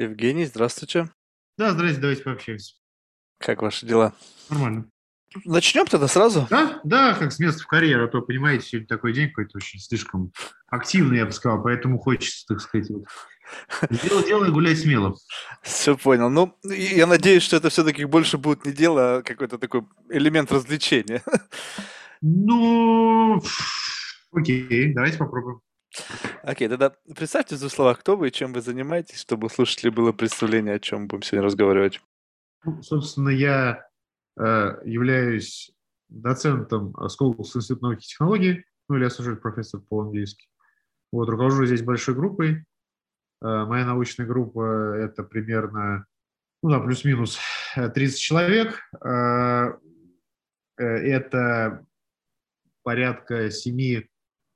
Евгений, здравствуйте. Да, здрасте, давайте пообщаемся. Как ваши дела? Нормально. Начнем тогда сразу. Да, да, как с места в карьеру, а то, понимаете, сегодня такой день какой-то очень слишком активный, я бы сказал, поэтому хочется, так сказать, вот, дело дело и гулять смело. Все понял. Ну, я надеюсь, что это все-таки больше будет не дело, а какой-то такой элемент развлечения. Ну, окей, давайте попробуем. Окей, тогда представьте в двух словах, кто вы и чем вы занимаетесь, чтобы у слушателей было представление, о чем будем сегодня разговаривать. Ну, собственно, я э, являюсь доцентом Сколковского института науки и технологий, ну или associate профессор по-английски. Вот, руковожу здесь большой группой. Э, моя научная группа – это примерно, ну да, плюс-минус 30 человек. Э, э, это порядка семи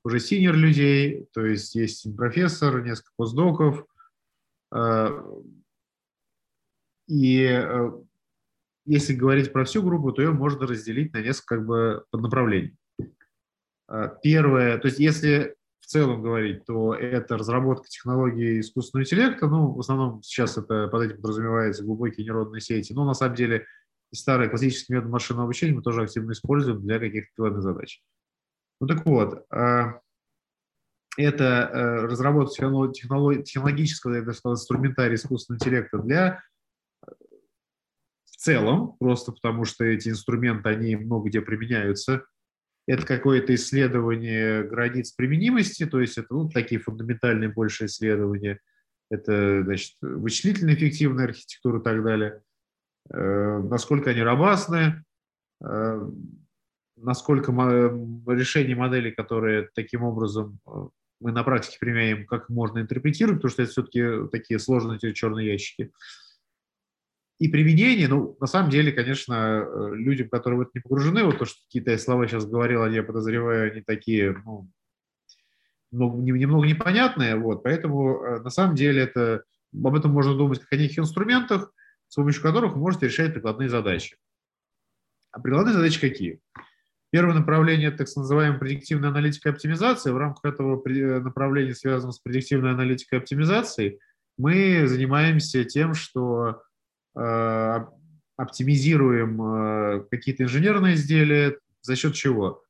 уже синер людей, то есть есть профессор, несколько постдоков. Э, и э, если говорить про всю группу, то ее можно разделить на несколько как бы поднаправлений. Э, первое, то есть если в целом говорить, то это разработка технологий искусственного интеллекта. Ну, в основном сейчас это под этим подразумевается глубокие нейронные сети. Но на самом деле старый классический метод машинного обучения мы тоже активно используем для каких-то задач. Ну так вот, а, это э, разработка технологического, я бы сказал, инструментария искусственного интеллекта для э, в целом, просто потому что эти инструменты, они много где применяются. Это какое-то исследование границ применимости, то есть это ну, такие фундаментальные больше исследования. Это, значит, вычислительно эффективная архитектура и так далее. Э, насколько они робастны, насколько решение моделей, которые таким образом э, мы на практике применяем, как можно интерпретировать, потому что это все-таки такие сложные черные ящики. И применение, ну, на самом деле, конечно, э, людям, которые в это не погружены, вот то, что какие-то слова сейчас говорил, они, я подозреваю, они такие, ну, немного непонятные, вот, поэтому э, на самом деле это, об этом можно думать как о неких инструментах, с помощью которых вы можете решать прикладные задачи. А прикладные задачи какие? Первое направление – так называемая предиктивная аналитика и оптимизация. В рамках этого э, направления, связанного с предиктивной аналитикой и оптимизацией, мы занимаемся тем, что э, оптимизируем э, какие-то инженерные изделия. За счет чего?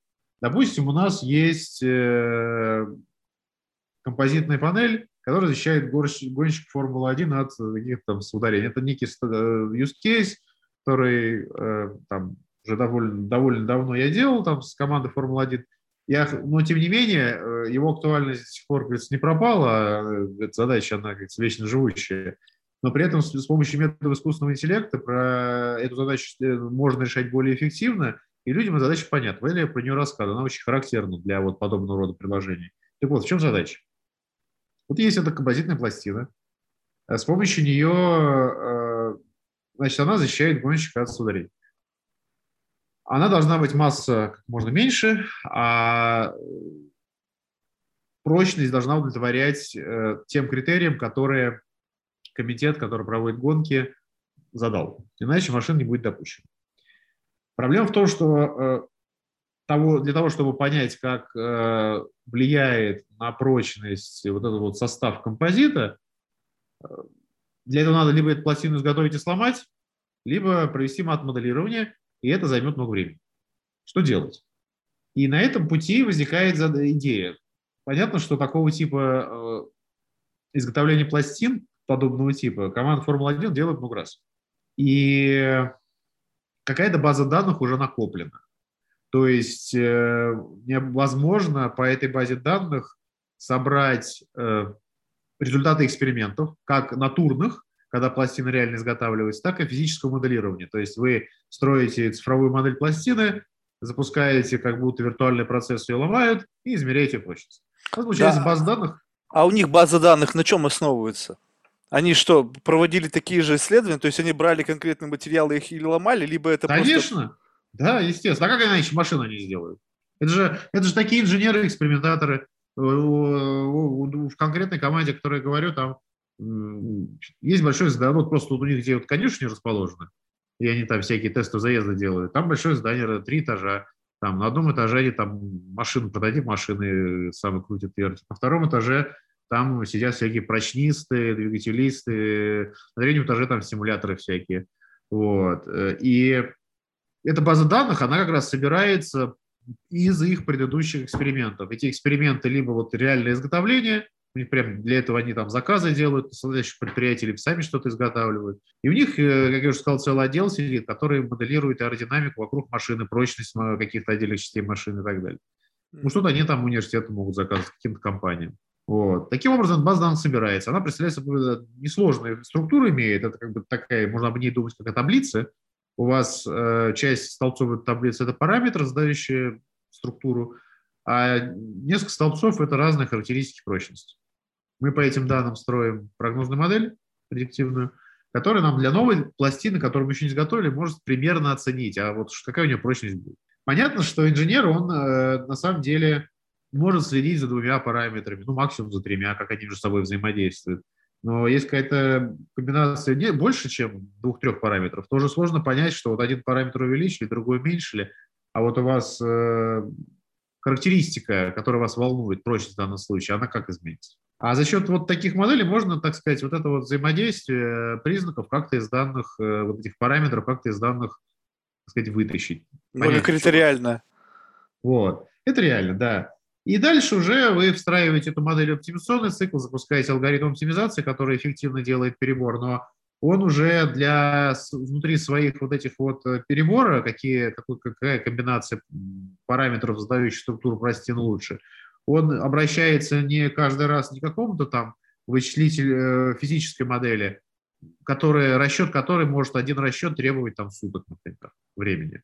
Допустим, у нас есть композитная панель, которая защищает гонщик Формулы-1 от каких-то там ударений. Это некий use case, который там, уже довольно, довольно давно я делал там с командой Формулы-1. Я, но, тем не менее, э, его актуальность до сих пор, говорится, не пропала. Э, эта задача, она, говорится, вечно живущая. Но при этом с помощью методов искусственного интеллекта про эту задачу э, можно решать более эффективно, и людям эта задача понятна. Я про нее рассказываю. Она очень характерна для вот подобного рода предложений. Так вот, в чем задача? Вот есть эта композитная пластина. С помощью нее, значит, она защищает гонщика от ударений она должна быть масса как можно меньше, а прочность должна удовлетворять э, тем критериям, которые комитет, который проводит гонки, задал. Иначе машина не будет допущена. Проблема в том, что э, того, для того, чтобы понять, как э, влияет на прочность вот этот вот состав композита, для этого надо либо эту пластину изготовить и сломать, либо провести мат-моделирование и это займет много времени. Что делать? И на этом пути возникает идея. Понятно, что такого типа э, изготовления пластин подобного типа команда Формула-1 делает много раз. И какая-то база данных уже накоплена. То есть э, невозможно по этой базе данных собрать э, результаты экспериментов, как натурных, когда пластина реально изготавливается, так и физического моделирования. То есть вы строите цифровую модель пластины, запускаете, как будто виртуальный процесс ее ломают и измеряете. Вот получается да. база данных. А у них база данных на чем основывается? Они что, проводили такие же исследования? То есть они брали конкретные материалы, их или ломали, либо это Конечно. Просто... Да, естественно. А как иначе машину не сделают? Это же, это же такие инженеры-экспериментаторы. В конкретной команде, я говорю, там есть большое здание, вот просто вот у них, где вот конюшни расположены, и они там всякие тесты заезда делают, там большое здание, три этажа, там на одном этаже они там машину, продадим машины, самые крутят вертят, на втором этаже там сидят всякие прочнисты, двигателисты, на третьем этаже там симуляторы всякие. Вот. И эта база данных, она как раз собирается из их предыдущих экспериментов. Эти эксперименты либо вот реальное изготовление, у них прям для этого они там заказы делают, настоящих предприятий, либо сами что-то изготавливают. И у них, э, как я уже сказал, целый отдел сидит, который моделирует аэродинамику вокруг машины, прочность каких-то отдельных частей машины и так далее. Ну, что-то они там университеты могут заказывать каким-то компаниям. Вот. Таким образом, база данных собирается. Она представляет собой несложную структуру имеет. Это как бы такая, можно об ней думать, как о таблице. У вас э, часть столбцов таблицы – это параметры, задающие структуру, а несколько столбцов – это разные характеристики прочности. Мы по этим данным строим прогнозную модель предиктивную, которая нам для новой пластины, которую мы еще не изготовили, может примерно оценить, а вот какая у нее прочность будет. Понятно, что инженер, он э, на самом деле может следить за двумя параметрами, ну, максимум за тремя, как они между собой взаимодействуют. Но есть какая-то комбинация не, больше, чем двух-трех параметров, тоже сложно понять, что вот один параметр увеличили, другой уменьшили, а вот у вас э, характеристика, которая вас волнует, прочность в данном случае, она как изменится? А за счет вот таких моделей можно, так сказать, вот это вот взаимодействие признаков как-то из данных, э, вот этих параметров как-то из данных, так сказать, вытащить. Понять, как это реально. Вот. Это реально, да. И дальше уже вы встраиваете эту модель в оптимизационный цикл, запускаете алгоритм оптимизации, который эффективно делает перебор, но он уже для внутри своих вот этих вот э, перебора, какие, какой, какая комбинация параметров, задающих структуру пластин лучше, он обращается не каждый раз не к какому-то там вычислитель э, физической модели, которая, расчет которой может один расчет требовать там суток, например, времени.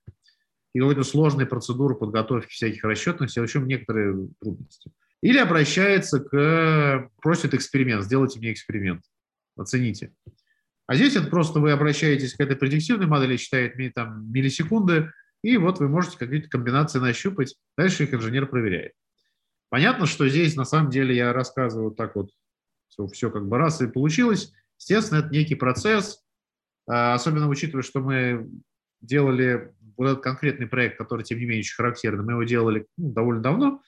И какой-то сложной процедуры подготовки всяких расчетных, в общем, некоторые трудности. Или обращается к, просит эксперимент, сделайте мне эксперимент, оцените. А здесь это просто вы обращаетесь к этой предиктивной модели, считает там миллисекунды, и вот вы можете какие-то комбинации нащупать, дальше их инженер проверяет. Понятно, что здесь на самом деле я рассказываю так вот, все, все как бы раз и получилось. Естественно, это некий процесс, а, особенно учитывая, что мы делали вот этот конкретный проект, который, тем не менее, очень характерный, мы его делали ну, довольно давно,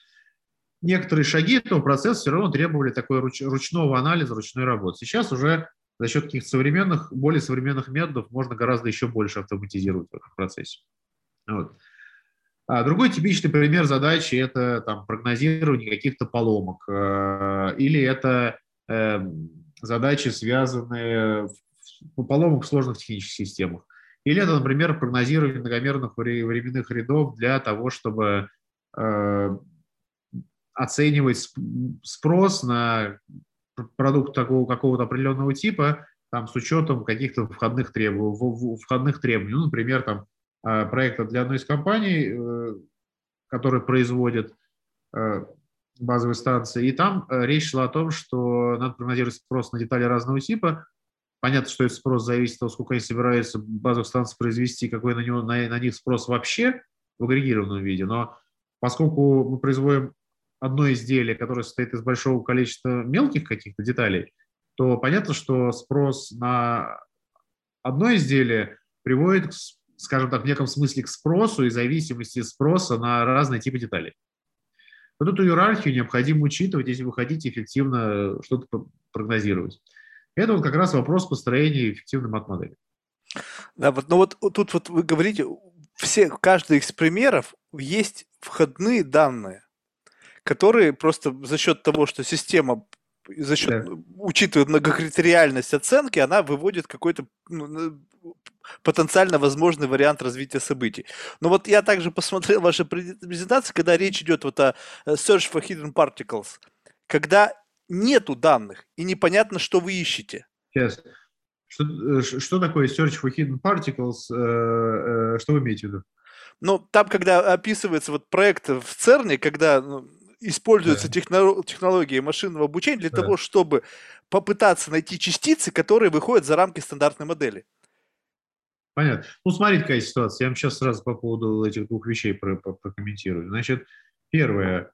некоторые шаги этого процесса все равно требовали такой руч, ручного анализа, ручной работы. Сейчас уже за счет каких-то современных, более современных методов можно гораздо еще больше автоматизировать в этом процессе. Вот. А другой типичный пример задачи – это там, прогнозирование каких-то поломок, э, или это э, задачи, связанные в поломок в сложных технических системах. Или это, например, прогнозирование многомерных временных рядов для того, чтобы э, оценивать спрос на продукт такого какого-то определенного типа, там, с учетом каких-то входных требований, входных требований. Ну, например, там, проекта для одной из компаний, э, которая производит э, базовые станции. И там э, речь шла о том, что надо прогнозировать спрос на детали разного типа. Понятно, что этот спрос зависит от того, сколько они собираются базовых станций произвести, какой на, него, на, на них спрос вообще в агрегированном виде. Но поскольку мы производим одно изделие, которое состоит из большого количества мелких каких-то деталей, то понятно, что спрос на одно изделие приводит к скажем так, в неком смысле к спросу и зависимости спроса на разные типы деталей. Вот эту иерархию необходимо учитывать, если вы хотите эффективно что-то прогнозировать. Это вот как раз вопрос построения эффективной мат-модели. Да, вот, но вот тут вот вы говорите, все, каждый из примеров есть входные данные, которые просто за счет того, что система за счет, да. учитывая многокритериальность оценки, она выводит какой-то ну, потенциально возможный вариант развития событий. Но вот я также посмотрел ваши презентации, когда речь идет вот о э, Search for Hidden Particles, когда нету данных и непонятно, что вы ищете. Сейчас. Что, э, что такое Search for Hidden Particles? Э, что вы имеете в виду? Ну, там, когда описывается вот проект в ЦЕРНе, когда ну, используются да. технологии машинного обучения для да. того, чтобы попытаться найти частицы, которые выходят за рамки стандартной модели. Понятно. Ну, смотрите, какая ситуация. Я вам сейчас сразу по поводу этих двух вещей прокомментирую. Значит, первое.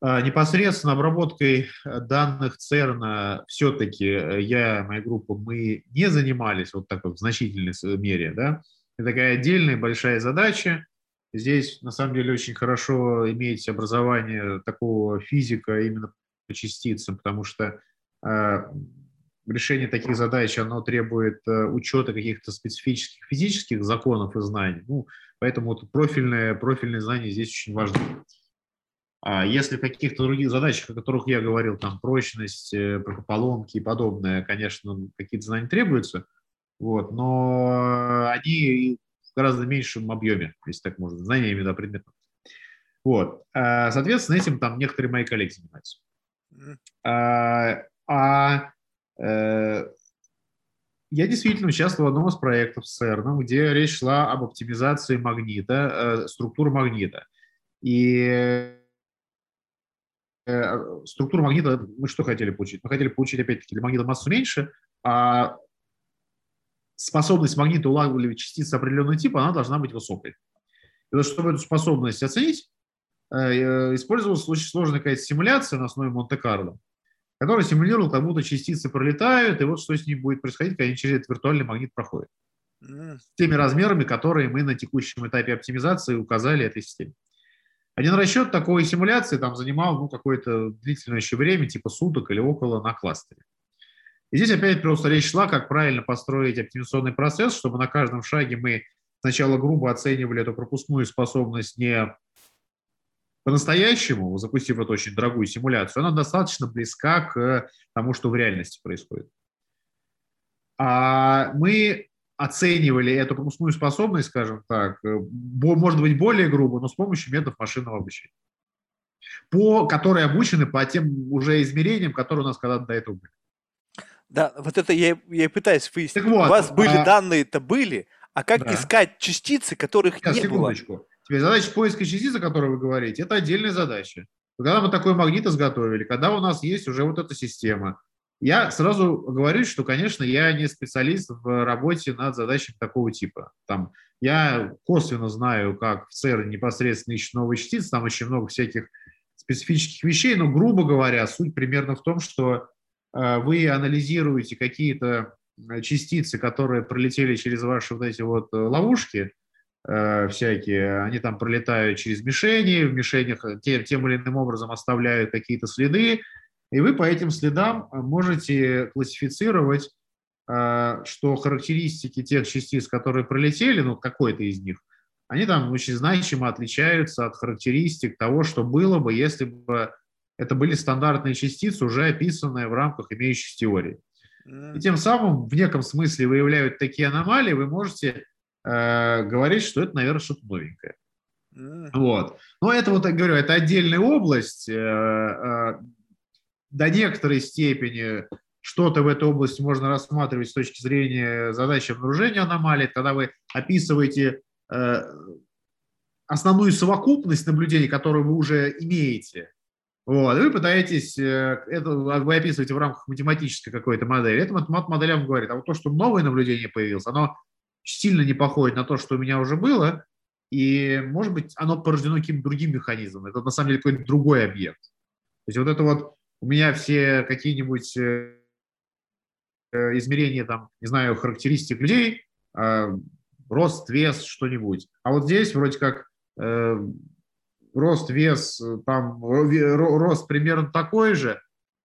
А, непосредственно обработкой данных ЦЕРНа все-таки э, я, моя группа, мы не занимались вот так вот в значительной мере. Да? Это такая отдельная большая задача. Здесь, на самом деле, очень хорошо иметь образование такого физика именно частицам, потому что э, решение таких задач, оно требует э, учета каких-то специфических физических законов и знаний. Ну, поэтому вот профильные, профильные знания здесь очень важны. А если в каких-то других задачах, о которых я говорил, там прочность, э, поломки и подобное, конечно, какие-то знания требуются, вот, но они в гораздо меньшем объеме, если так можно, знаниями да, предметов. Вот. А, соответственно, этим там некоторые мои коллеги занимаются. А, а я действительно участвовал в одном из проектов с CERN, где речь шла об оптимизации магнита, э, структуры магнита. И э, структуру магнита мы что хотели получить? Мы хотели получить, опять-таки, для магнита массу меньше, а способность магнита улавливать частицы определенного типа, она должна быть высокой. И вот чтобы эту способность оценить, э, использовалась очень сложная какая-то симуляция на основе Монте-Карло, которая симулировала, как будто частицы пролетают, и вот что с ними будет происходить, когда они через этот виртуальный магнит проходят. С теми размерами, которые мы на текущем этапе оптимизации указали этой системе. Один расчет такой симуляции там занимал ну, какое-то длительное еще время, типа суток или около на кластере. И здесь опять просто речь шла, как правильно построить оптимизационный процесс, чтобы на каждом шаге мы сначала грубо оценивали эту пропускную способность не по-настоящему, запустив эту очень дорогую симуляцию, она достаточно близка к тому, что в реальности происходит. А мы оценивали эту пропускную способность, скажем так, может быть, более грубо, но с помощью методов машинного обучения, по, которые обучены по тем уже измерениям, которые у нас когда-то до этого были. Да, вот это я, я и пытаюсь выяснить. Вот, У вас были а... данные-то были, а как да. искать частицы, которых Сейчас, не секундочку. было? Теперь задача поиска частиц, о которой вы говорите, это отдельная задача. Когда мы такой магнит изготовили, когда у нас есть уже вот эта система, я сразу говорю, что, конечно, я не специалист в работе над задачами такого типа. Там, я косвенно знаю, как в ЦЕР непосредственно ищут новые частицы, там очень много всяких специфических вещей, но, грубо говоря, суть примерно в том, что а, вы анализируете какие-то э, частицы, которые пролетели через ваши вот эти вот э, ловушки э, всякие, они там пролетают через мишени, в мишенях тем, тем или иным образом оставляют какие-то следы, и вы по этим следам можете классифицировать, что характеристики тех частиц, которые пролетели, ну, какой-то из них, они там очень значимо отличаются от характеристик того, что было бы, если бы это были стандартные частицы, уже описанные в рамках имеющейся теории. И тем самым в неком смысле выявляют такие аномалии, вы можете э, говорить, что это, наверное, что-то новенькое. Вот. Но это, вот я говорю, это отдельная область. Э, э, до некоторой степени что-то в этой области можно рассматривать с точки зрения задачи обнаружения аномалий, когда вы описываете э, основную совокупность наблюдений, которую вы уже имеете, вот, и вы пытаетесь, э, это вы описываете в рамках математической какой-то модели. Это математ-модель вам говорит, а вот то, что новое наблюдение появилось, оно сильно не походит на то, что у меня уже было, и, может быть, оно порождено каким-то другим механизмом. Это, на самом деле, какой-то другой объект. То есть вот это вот у меня все какие-нибудь э, э, измерения, там, не знаю, характеристик людей, рост, вес, что-нибудь. А вот здесь вроде как рост, вес, э, там рост примерно такой же,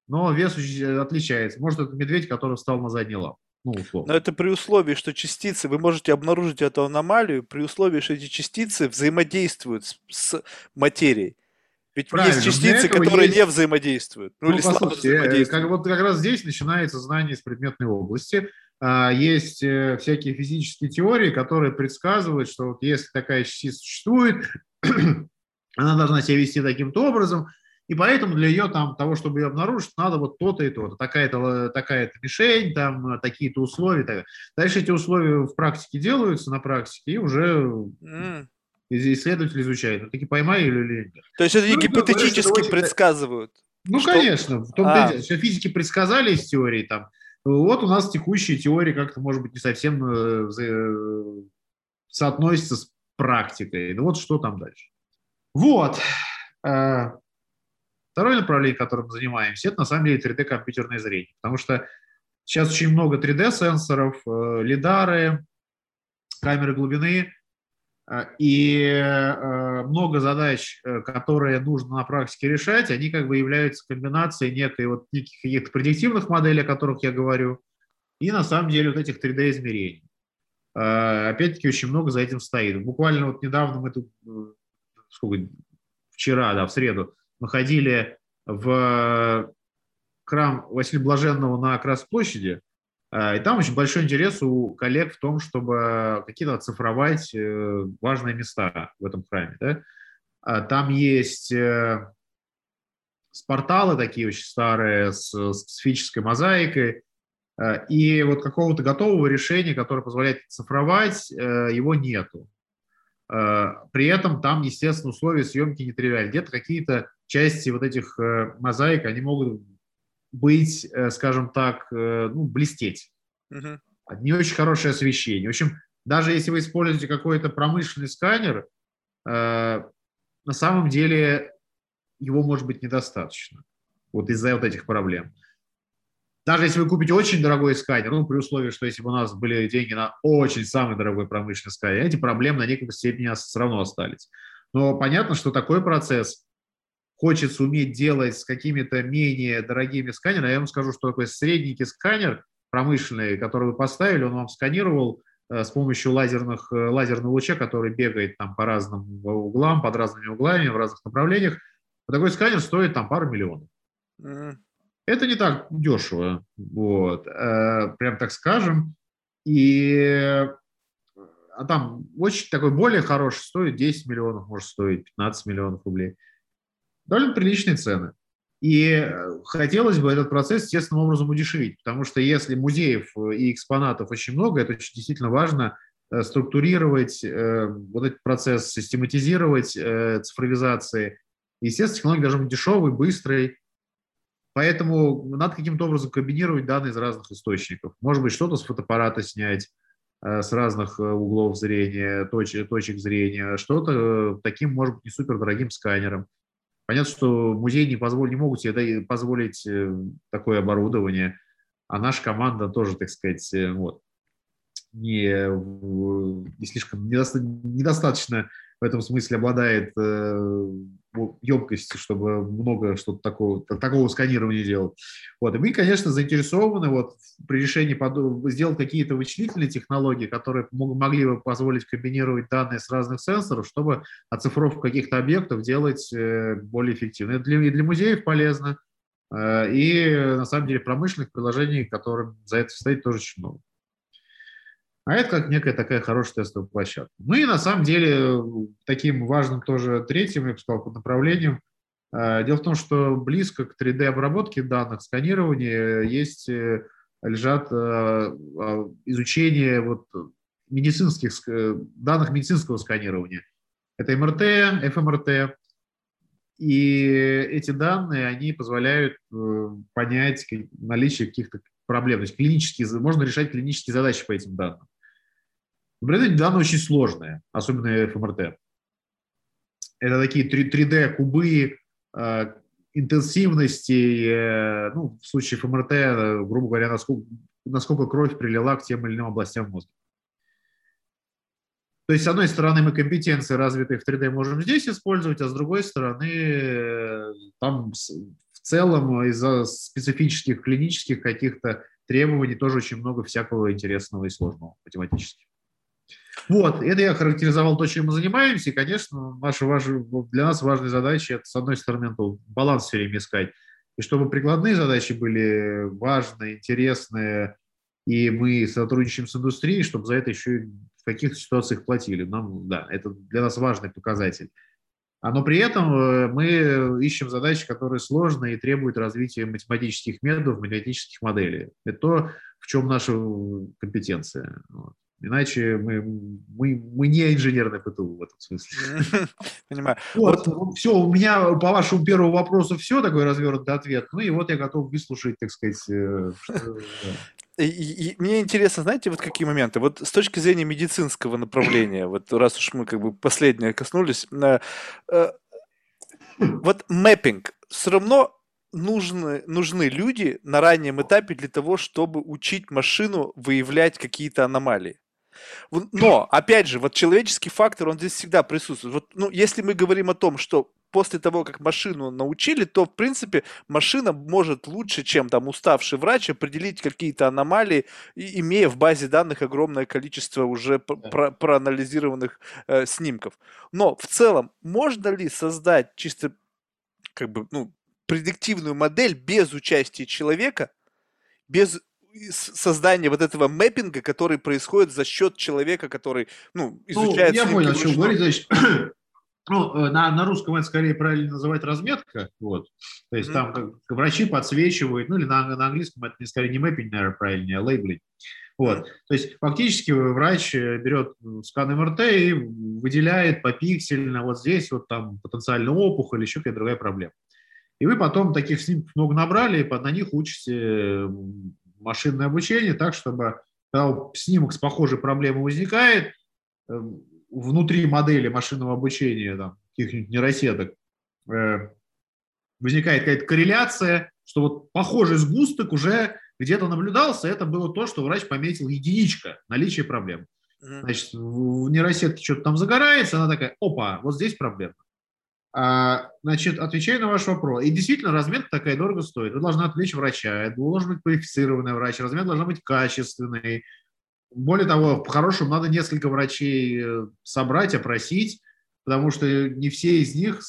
но вес отличается. Может, это медведь, который встал на задний лап. Ну, условно. Но это при условии, что частицы, вы можете обнаружить эту аномалию при условии, что эти частицы взаимодействуют с, с материей. Ведь Правильно. есть частицы, которые есть... не взаимодействуют. Ну, ну или слабо э, взаимодействуют. Как, вот как раз здесь начинается знание из предметной области. А, есть э, всякие физические теории, которые предсказывают, что вот если такая частица существует, она должна себя вести таким-то образом, и поэтому для ее там, того, чтобы ее обнаружить, надо вот то-то и то-то, такая-то такая мишень, там, такие-то условия. Так. Дальше эти условия в практике делаются, на практике, и уже mm. исследователь изучает, ну, таки поймали или нет. То есть это ну, гипотетически говорят, предсказывают? Ну, что... конечно. В том а. что физики предсказали из теории, там, вот у нас текущие теории как-то, может быть, не совсем э, э, соотносятся с практикой. Ну вот что там дальше. Вот. Э, второе направление, которым мы занимаемся, это на самом деле 3D-компьютерное зрение. Потому что сейчас очень много 3D-сенсоров, э, лидары, камеры глубины. Э, и э, много задач, э, которые нужно на практике решать, они как бы являются комбинацией некой вот неких каких-то предиктивных моделей, о которых я говорю, и на самом деле вот этих 3D-измерений. Опять-таки очень много за этим стоит. Буквально вот недавно мы тут, сколько, вчера, да, в среду, мы ходили в храм Василия Блаженного на Красной площади, а, и там очень большой интерес у коллег в том, чтобы какие-то оцифровать э, важные места в этом храме. Да? А, там есть э, порталы такие очень старые с специфической мозаикой, а, и вот какого-то готового решения, которое позволяет цифровать, э, его нету. При этом там, естественно, условия съемки нетривиальны. Где-то какие-то части вот этих мозаик, они могут быть, э, скажем так, э, ну, блестеть. Угу. Не очень хорошее освещение. В общем, даже если вы используете какой-то промышленный сканер, э, на самом деле его может быть недостаточно. Вот из-за вот этих проблем. Даже если вы купите очень дорогой сканер, ну, при условии, что если бы у нас были деньги на очень самый дорогой промышленный сканер, эти проблемы на некой степени все равно остались. Но понятно, что такой процесс хочется уметь делать с какими-то менее дорогими сканерами, я вам скажу, что такой средненький сканер промышленный, который вы поставили, он вам сканировал э, с помощью лазерных, э, лазерного луча, который бегает там по разным углам, под разными углами, в разных направлениях. Такой сканер стоит там пару миллионов. Это не так дешево, вот, э, прям так скажем. И а там очень такой более хороший стоит 10 миллионов, может стоить 15 миллионов рублей довольно приличные цены. И э, хотелось бы этот процесс естественным образом удешевить, потому что если музеев э, и экспонатов очень много, это очень действительно важно э, структурировать вот этот процесс, систематизировать цифровизации. Естественно, технология должна быть дешевой, быстрой, поэтому надо каким-то образом комбинировать данные из разных источников. Может быть, что-то с фотоаппарата снять, с разных углов зрения, точек, точек зрения, что-то таким, может быть, не супер дорогим сканером. Понятно, что музеи не, позволь, не могут себе позволить э, такое оборудование, а наша команда тоже, так сказать, э, вот, не, не слишком недоста, недостаточно в этом смысле обладает емкостью, чтобы много что-то такого, такого сканирования делать. Вот. И мы, конечно, заинтересованы вот, при решении под... сделать какие-то вычислительные технологии, которые могли бы позволить комбинировать данные с разных сенсоров, чтобы оцифровку каких-то объектов делать э, более эффективно. Это для, и для музеев полезно, э, и на самом деле промышленных приложений, которым за это стоит, тоже очень много. А это как некая такая хорошая тестовая площадка. Ну и на самом деле таким важным тоже третьим, я бы сказал, направлением, э, дело в том, что близко к 3D-обработке данных, сканированию есть, э, лежат э, изучение вот медицинских, данных медицинского сканирования. Это МРТ, ФМРТ, и эти данные, они позволяют понять наличие каких-то проблем. То есть клинические, можно решать клинические задачи по этим данным. Наблюдение данные очень сложные, особенно ФМРТ. Это такие 3D-кубы э, интенсивности, э, ну, в случае ФМРТ, э, грубо говоря, насколько, насколько кровь прилила к тем или иным областям мозга. То есть, с одной стороны, мы компетенции развитые в 3D можем здесь использовать, а с другой стороны, э, там в целом из-за специфических клинических каких-то требований тоже очень много всякого интересного и сложного математически. Вот, это я характеризовал то, чем мы занимаемся, и, конечно, наша, для нас важная задача – это, с одной стороны, баланс все время искать, и чтобы прикладные задачи были важные, интересные, и мы сотрудничаем с индустрией, чтобы за это еще и в каких-то ситуациях платили. Нам, да, это для нас важный показатель. А, но при этом э, мы ищем задачи, которые сложные и требуют развития математических методов, математических моделей. Это то, в чем наша компетенция. Вот. Иначе мы, мы, мы не инженерный ПТУ в этом смысле. Понимаю. Вот, вот, все, у меня по вашему первому вопросу все, такой развернутый ответ. Ну и вот я готов выслушать, так сказать. Э, и, и, мне интересно, знаете, вот какие моменты? Вот с точки зрения медицинского направления, вот раз уж мы как бы последнее коснулись, э, э, вот мэппинг все равно нужны, нужны люди на раннем этапе для того, чтобы учить машину выявлять какие-то аномалии. Но, опять же, вот человеческий фактор, он здесь всегда присутствует. Вот, ну, если мы говорим о том, что после того, как машину научили, то, в принципе, машина может лучше, чем там уставший врач, определить какие-то аномалии, и, имея в базе данных огромное количество уже про проанализированных э, снимков. Но в целом, можно ли создать чисто как бы, ну, предиктивную модель без участия человека, без создания вот этого мэппинга, который происходит за счет человека, который, ну, изучает... Ну, я понял, о чем говорить, значит, ну, э, на, на русском это скорее правильно называть разметка, вот, то есть mm-hmm. там как, врачи подсвечивают, ну или на, на английском это скорее не мэппинг, наверное, правильнее, а лейблинг, вот, то есть фактически врач э, берет скан МРТ и выделяет попиксельно вот здесь вот там потенциальный опухоль или еще какая-то другая проблема. И вы потом таких снимков много набрали, и на них учите машинное обучение так, чтобы когда снимок с похожей проблемой возникает, эм, внутри модели машинного обучения, там, каких-нибудь нейросеток, э, возникает какая-то корреляция, что вот похожий сгусток уже где-то наблюдался, это было то, что врач пометил единичка, наличие проблем. Значит, в нейросетке что-то там загорается, она такая, опа, вот здесь проблема. А, значит, отвечаю на ваш вопрос. И действительно, разметка такая дорого стоит. Вы должны отвлечь врача, это должен быть квалифицированный врач, разметка должна быть качественный, более того, по-хорошему надо несколько врачей э, собрать, опросить, потому что не все из них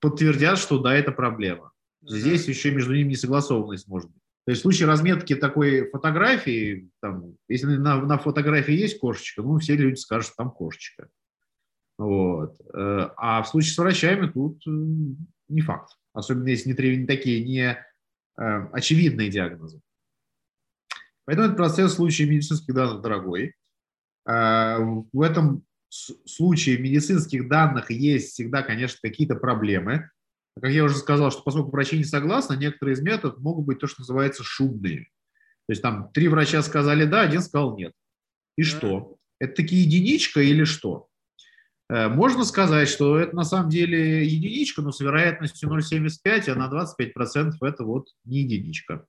подтвердят, что да, это проблема. Здесь mm-hmm. еще между ними несогласованность может быть. То есть в случае разметки такой фотографии, там, если на, на фотографии есть кошечка, ну, все люди скажут, что там кошечка. Вот. Э, а в случае с врачами тут э, не факт. Особенно если не, такие не очевидные диагнозы. Поэтому этот процесс в случае медицинских данных дорогой. А, в этом случае медицинских данных есть всегда, конечно, какие-то проблемы. Как я уже сказал, что поскольку врачи не согласны, некоторые из методов могут быть то, что называется шубные. То есть там три врача сказали да, один сказал нет. И что? Это таки единичка или что? Э, можно сказать, что это на самом деле единичка, но с вероятностью 0,75, а на 25% это вот не единичка.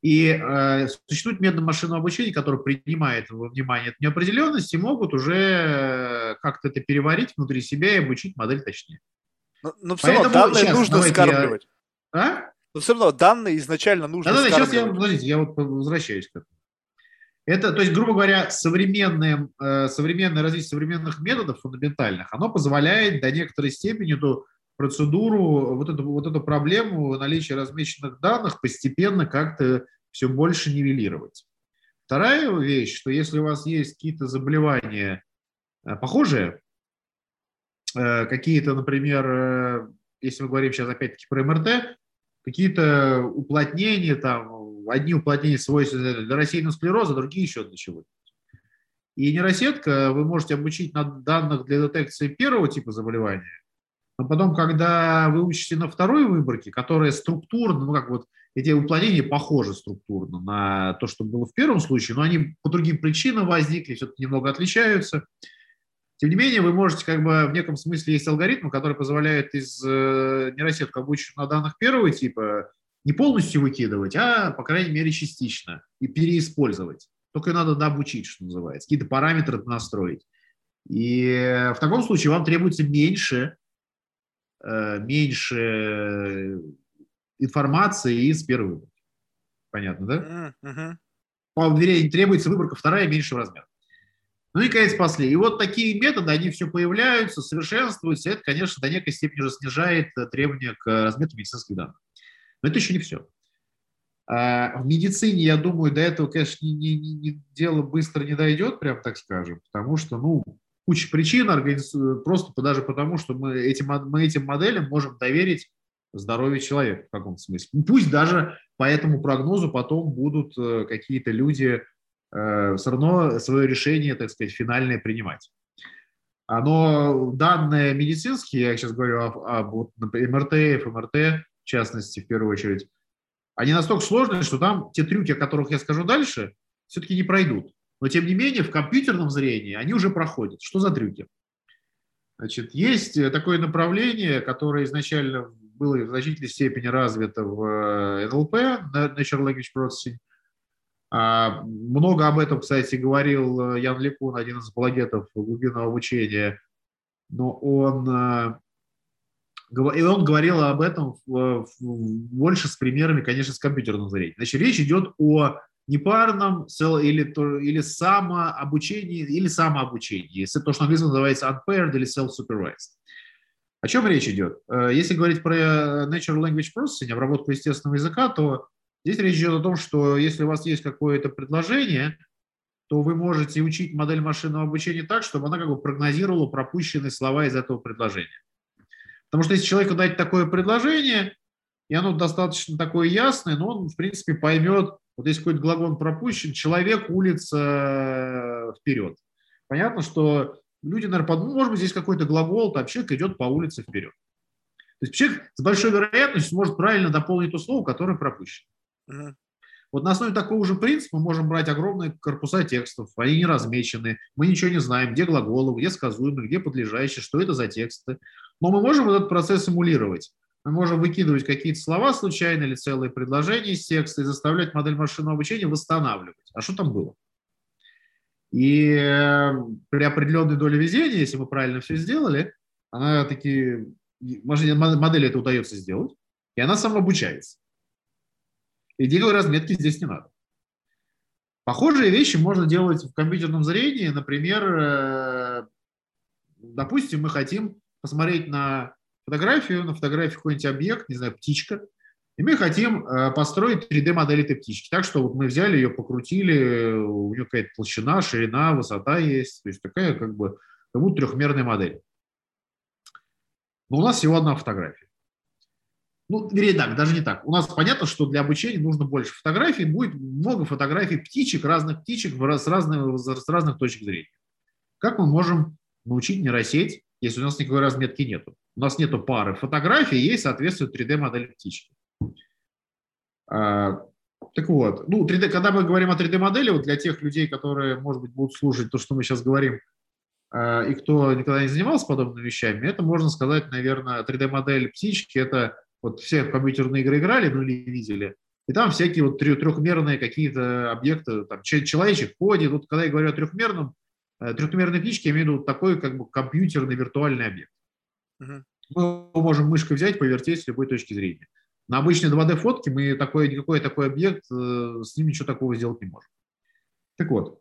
И э, существует метод машинного обучения, который принимает во внимание эту неопределенность и могут уже э, как-то это переварить внутри себя и обучить модель точнее. Но, но все равно данные сейчас, нужно скармливать. Я... А? Но все равно данные изначально нужно да, да, сейчас я, подождите, я вот возвращаюсь к этому. Это, то есть, грубо говоря, современное, э, современное развитие современных методов фундаментальных, оно позволяет до некоторой степени эту процедуру, вот эту, вот эту проблему наличия размеченных данных постепенно как-то все больше нивелировать. Вторая вещь, что если у вас есть какие-то заболевания э, похожие, э, какие-то, например, если мы говорим сейчас опять-таки про МРТ, какие-то уплотнения, там, одни уплотнения свойственны для рассеянного склероза, другие еще для чего-то. И нейросетка вы можете обучить на данных для детекции первого типа заболевания, но потом, когда вы учите на второй выборке, которая структурно, ну как вот эти уплотнения похожи структурно на то, что было в первом случае, но они по другим причинам возникли, все-таки немного отличаются. Тем не менее, вы можете, как бы, в неком смысле есть алгоритм, который позволяет из э, нейросетку, обученную на данных первого типа, не полностью выкидывать, а, по крайней мере, частично и переиспользовать. Только надо дообучить, что называется, какие-то параметры настроить. И в таком случае вам требуется меньше Э, меньше информации из первой выборки. Понятно, да? По уверению требуется выборка вторая меньшего размера. Ну и, конец последний. И вот такие методы, они все появляются, совершенствуются. Это, конечно, до некой степени уже снижает э, требования к разметке медицинских данных. Но это еще не все. А, в медицине, я думаю, до этого, конечно, не, не, не, дело быстро не дойдет, прям так скажем, потому что, ну, куча причин, просто даже потому, что мы этим, мы этим моделям можем доверить здоровье человека в каком-то смысле. Ну, пусть даже по этому прогнозу потом будут э, какие-то люди э, все равно свое решение, так сказать, финальное принимать. Но данные медицинские, я сейчас говорю об, об вот, МРТ, ФМРТ, в частности, в первую очередь, они настолько сложные, что там те трюки, о которых я скажу дальше, все-таки не пройдут. Но, тем не менее, в компьютерном зрении они уже проходят. Что за трюки? Значит, есть э, такое направление, которое изначально было в значительной степени развито в э, NLP, Natural Language Processing. А, много об этом, кстати, говорил Ян Ликун, один из апологетов глубинного обучения, но он, и он говорил об этом больше с примерами, конечно, с компьютерным зрением. Значит, речь идет о непарном или, или самообучении, или самообучении. То, что английском называется unpaired или self-supervised. О чем речь идет? Э, если говорить про Natural Language Processing, обработку естественного языка, то здесь речь идет о том, что если у вас есть какое-то предложение, то вы можете учить модель машинного обучения так, чтобы она как бы прогнозировала пропущенные слова из этого предложения. Потому что если человеку дать такое предложение, и оно достаточно такое ясное, но он, в принципе, поймет, вот если какой-то глагол пропущен, человек улица э, вперед. Понятно, что люди, наверное, подумают, может быть, здесь какой-то глагол, там человек идет по улице вперед. То есть человек с большой вероятностью может правильно дополнить то слово, которое пропущено. Вот на основе такого же принципа мы можем брать огромные корпуса текстов, они не размечены, мы ничего не знаем, где глаголы, где сказуемые, где подлежащие, что это за тексты. Но мы можем этот процесс симулировать. Мы можем выкидывать какие-то слова случайно или целые предложения из текста и заставлять модель машинного обучения восстанавливать. А что там было? И э, при определенной доле везения, если мы правильно все сделали, она таки, модели это удается сделать, и она самообучается. И деловой разметки здесь не надо. Похожие вещи можно делать в компьютерном зрении. Например, э, допустим, мы хотим посмотреть на фотографию, на фотографии какой-нибудь объект, не знаю, птичка, и мы хотим э, построить 3D-модель этой птички. Так что вот мы взяли ее, покрутили, у нее какая-то толщина, ширина, высота есть. То есть такая как бы как будто трехмерная модель. Но у нас всего одна фотография. Ну, вернее, так, даже не так. У нас понятно, что для обучения нужно больше фотографий. Будет много фотографий птичек, разных птичек с разных, с разных точек зрения. Как мы можем научить нейросеть, если у нас никакой разметки нету? У нас нету пары фотографий, есть, соответственно, 3D-модель птички. А, так вот, ну, 3D, когда мы говорим о 3D-модели, вот для тех людей, которые, может быть, будут слушать то, что мы сейчас говорим, а, и кто никогда не занимался подобными вещами, это можно сказать, наверное, 3D-модель птички, это вот все компьютерные игры играли, ну или видели, и там всякие вот трехмерные какие-то объекты, там человечек ходит, вот когда я говорю о трехмерном, э, трехмерной птичке, я имею в виду такой как бы компьютерный виртуальный объект. Угу. Мы можем мышкой взять, повертеть с любой точки зрения. На обычной 2D-фотке мы такой, никакой такой объект, э, с ним ничего такого сделать не можем. Так вот,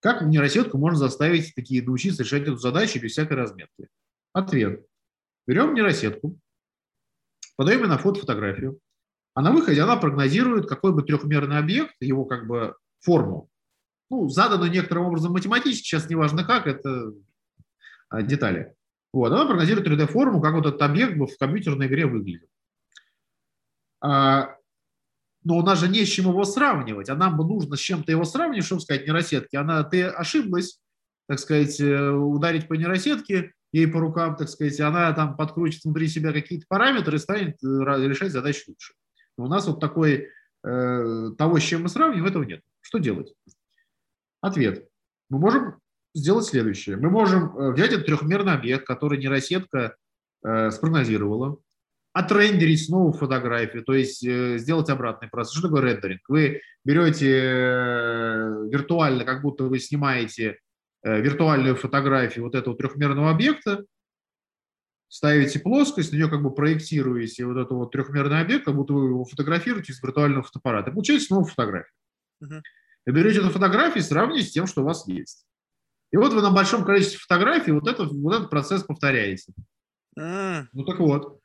как нейросетку можно заставить такие научиться решать эту задачу без всякой разметки? Ответ. Берем нейросетку, подаем на фото фотографию, а на выходе она прогнозирует какой бы трехмерный объект, его как бы форму, ну, заданную некоторым образом математически, сейчас неважно как, это а, детали. Вот, она прогнозирует 3D-форму, как вот этот объект бы в компьютерной игре выглядел. А, но у нас же не с чем его сравнивать, а нам бы нужно с чем-то его сравнивать, чтобы сказать нейросетке. Она, ты ошиблась, так сказать, э, ударить по нейросетке, ей по рукам, так сказать, она там подкрутит внутри себя какие-то параметры и станет э, решать задачи лучше. Но у нас вот такой, э, того, с чем мы сравниваем, этого нет. Что делать? Ответ. Мы можем сделать следующее. Мы можем э, взять этот трехмерный объект, который нейросетка э, спрогнозировала, отрендерить снова фотографию, то есть э, сделать обратный процесс. Что такое рендеринг? Вы берете э, виртуально, как будто вы снимаете э, виртуальную фотографию вот этого трехмерного объекта, ставите плоскость, на нее как бы проектируете вот этот вот трехмерный объект, как будто вы его фотографируете из виртуального фотоаппарата. Получаете снова фотографию. Uh-huh. И берете эту фотографию и сравниваете с тем, что у вас есть. И вот вы на большом количестве фотографий вот, это, вот этот процесс повторяете. Ну так вот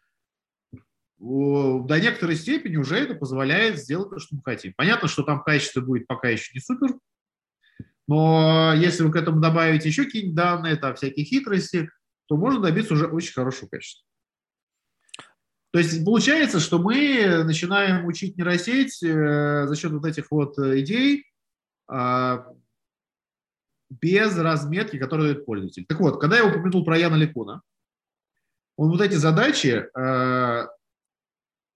до некоторой степени уже это позволяет сделать то, что мы хотим. Понятно, что там качество будет пока еще не супер, но если вы к этому добавите еще какие-нибудь данные, там всякие хитрости, то можно добиться уже очень хорошего качества. То есть получается, что мы начинаем учить нейросеть э, за счет вот этих вот идей э, без разметки, которые дает пользователь. Так вот, когда я упомянул про Яна Ликуна, он вот эти задачи э,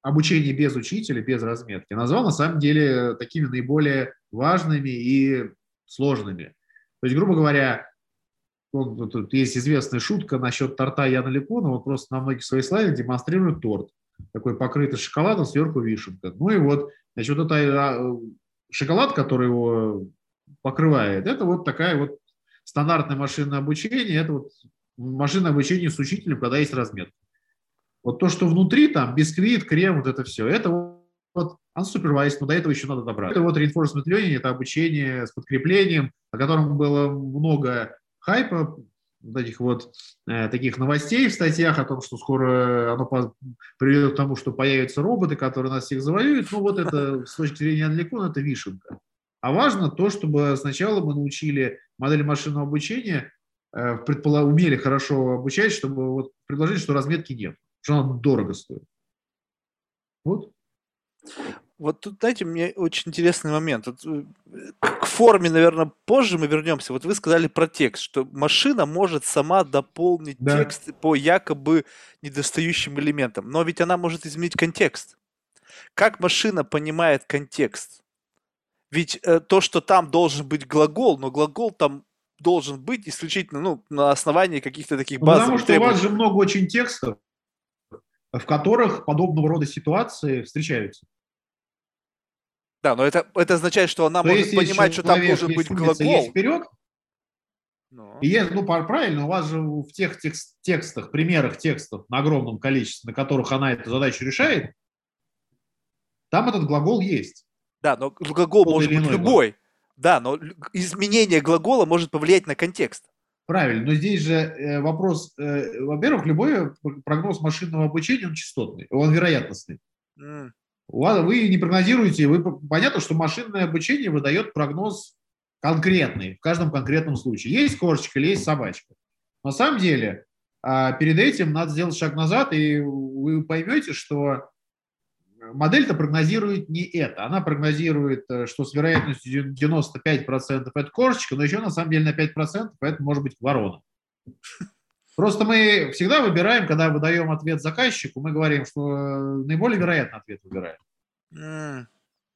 обучение без учителя, без разметки, назвал на самом деле такими наиболее важными и сложными. То есть, грубо говоря, он, тут есть известная шутка насчет торта Яна Липона, он просто на многих своих слайдах демонстрирует торт, такой покрытый шоколадом, сверху вишенка. Ну и вот, значит, вот это а, шоколад, который его покрывает, это вот такая вот стандартное машинное обучение, это вот машинное обучение с учителем, когда есть разметка. Вот то, что внутри, там, бисквит, крем, вот это все, это вот unsupervised, но до этого еще надо добрать. Это вот reinforcement learning, это обучение с подкреплением, о котором было много хайпа, вот этих вот э, таких новостей в статьях о том, что скоро оно по, приведет к тому, что появятся роботы, которые нас всех завоюют. Ну вот это с точки зрения Анликона это вишенка. А важно то, чтобы сначала мы научили модели машинного обучения, э, предполаг, умели хорошо обучать, чтобы вот предложить, что разметки нет, что она дорого стоит. Вот. Вот тут, знаете, мне очень интересный момент. Вот, э, к форме, наверное, позже мы вернемся. Вот вы сказали про текст, что машина может сама дополнить да. текст по якобы недостающим элементам. Но ведь она может изменить контекст. Как машина понимает контекст? Ведь э, то, что там должен быть глагол, но глагол там должен быть исключительно ну, на основании каких-то таких базовых Потому что требований. у вас же много очень текстов, в которых подобного рода ситуации встречаются. Да, но это, это означает, что она То может понимать, что там должен быть глагол. Есть вперед, ну. И есть, ну, правильно, у вас же в тех текст, текстах, примерах текстов на огромном количестве, на которых она эту задачу решает, там этот глагол есть. Да, но глагол Тот может быть любой. Глагол. Да, но изменение глагола может повлиять на контекст. Правильно, но здесь же э, вопрос, э, во-первых, любой прогноз машинного обучения, он частотный, он вероятностный. Mm. Вы не прогнозируете, вы, понятно, что машинное обучение выдает прогноз конкретный, в каждом конкретном случае. Есть кошечка или есть собачка. На самом деле, а, перед этим надо сделать шаг назад, и вы поймете, что модель-то прогнозирует не это. Она прогнозирует, э, что с вероятностью 95% это кошечка, но еще на самом деле на 5% это может быть ворона. Просто мы всегда выбираем, когда выдаем ответ заказчику, мы говорим, что э, наиболее вероятный ответ выбираем. Mm.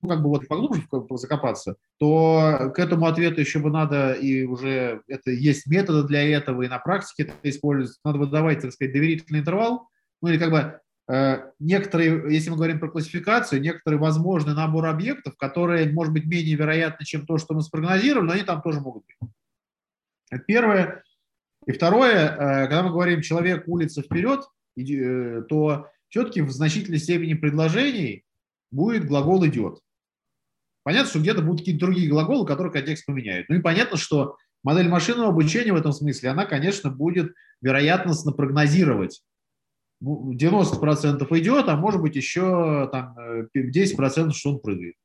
Ну, как бы вот поглубже закопаться, то к этому ответу еще бы надо, и уже это есть методы для этого, и на практике это используется. Надо выдавать, так сказать, доверительный интервал, ну или как бы э, некоторые, если мы говорим про классификацию, некоторый возможный набор объектов, которые, может быть, менее вероятны, чем то, что мы спрогнозировали, но они там тоже могут быть. Это первое. И второе, э, когда мы говорим «человек, улица, вперед», э, то все-таки в значительной степени предложений будет глагол «идет». Понятно, что где-то будут какие-то другие глаголы, которые контекст поменяют. Ну и понятно, что модель машинного обучения в этом смысле, она, конечно, будет вероятностно прогнозировать. 90% ну, идет, а может быть еще там, 10% э, что он прыгает.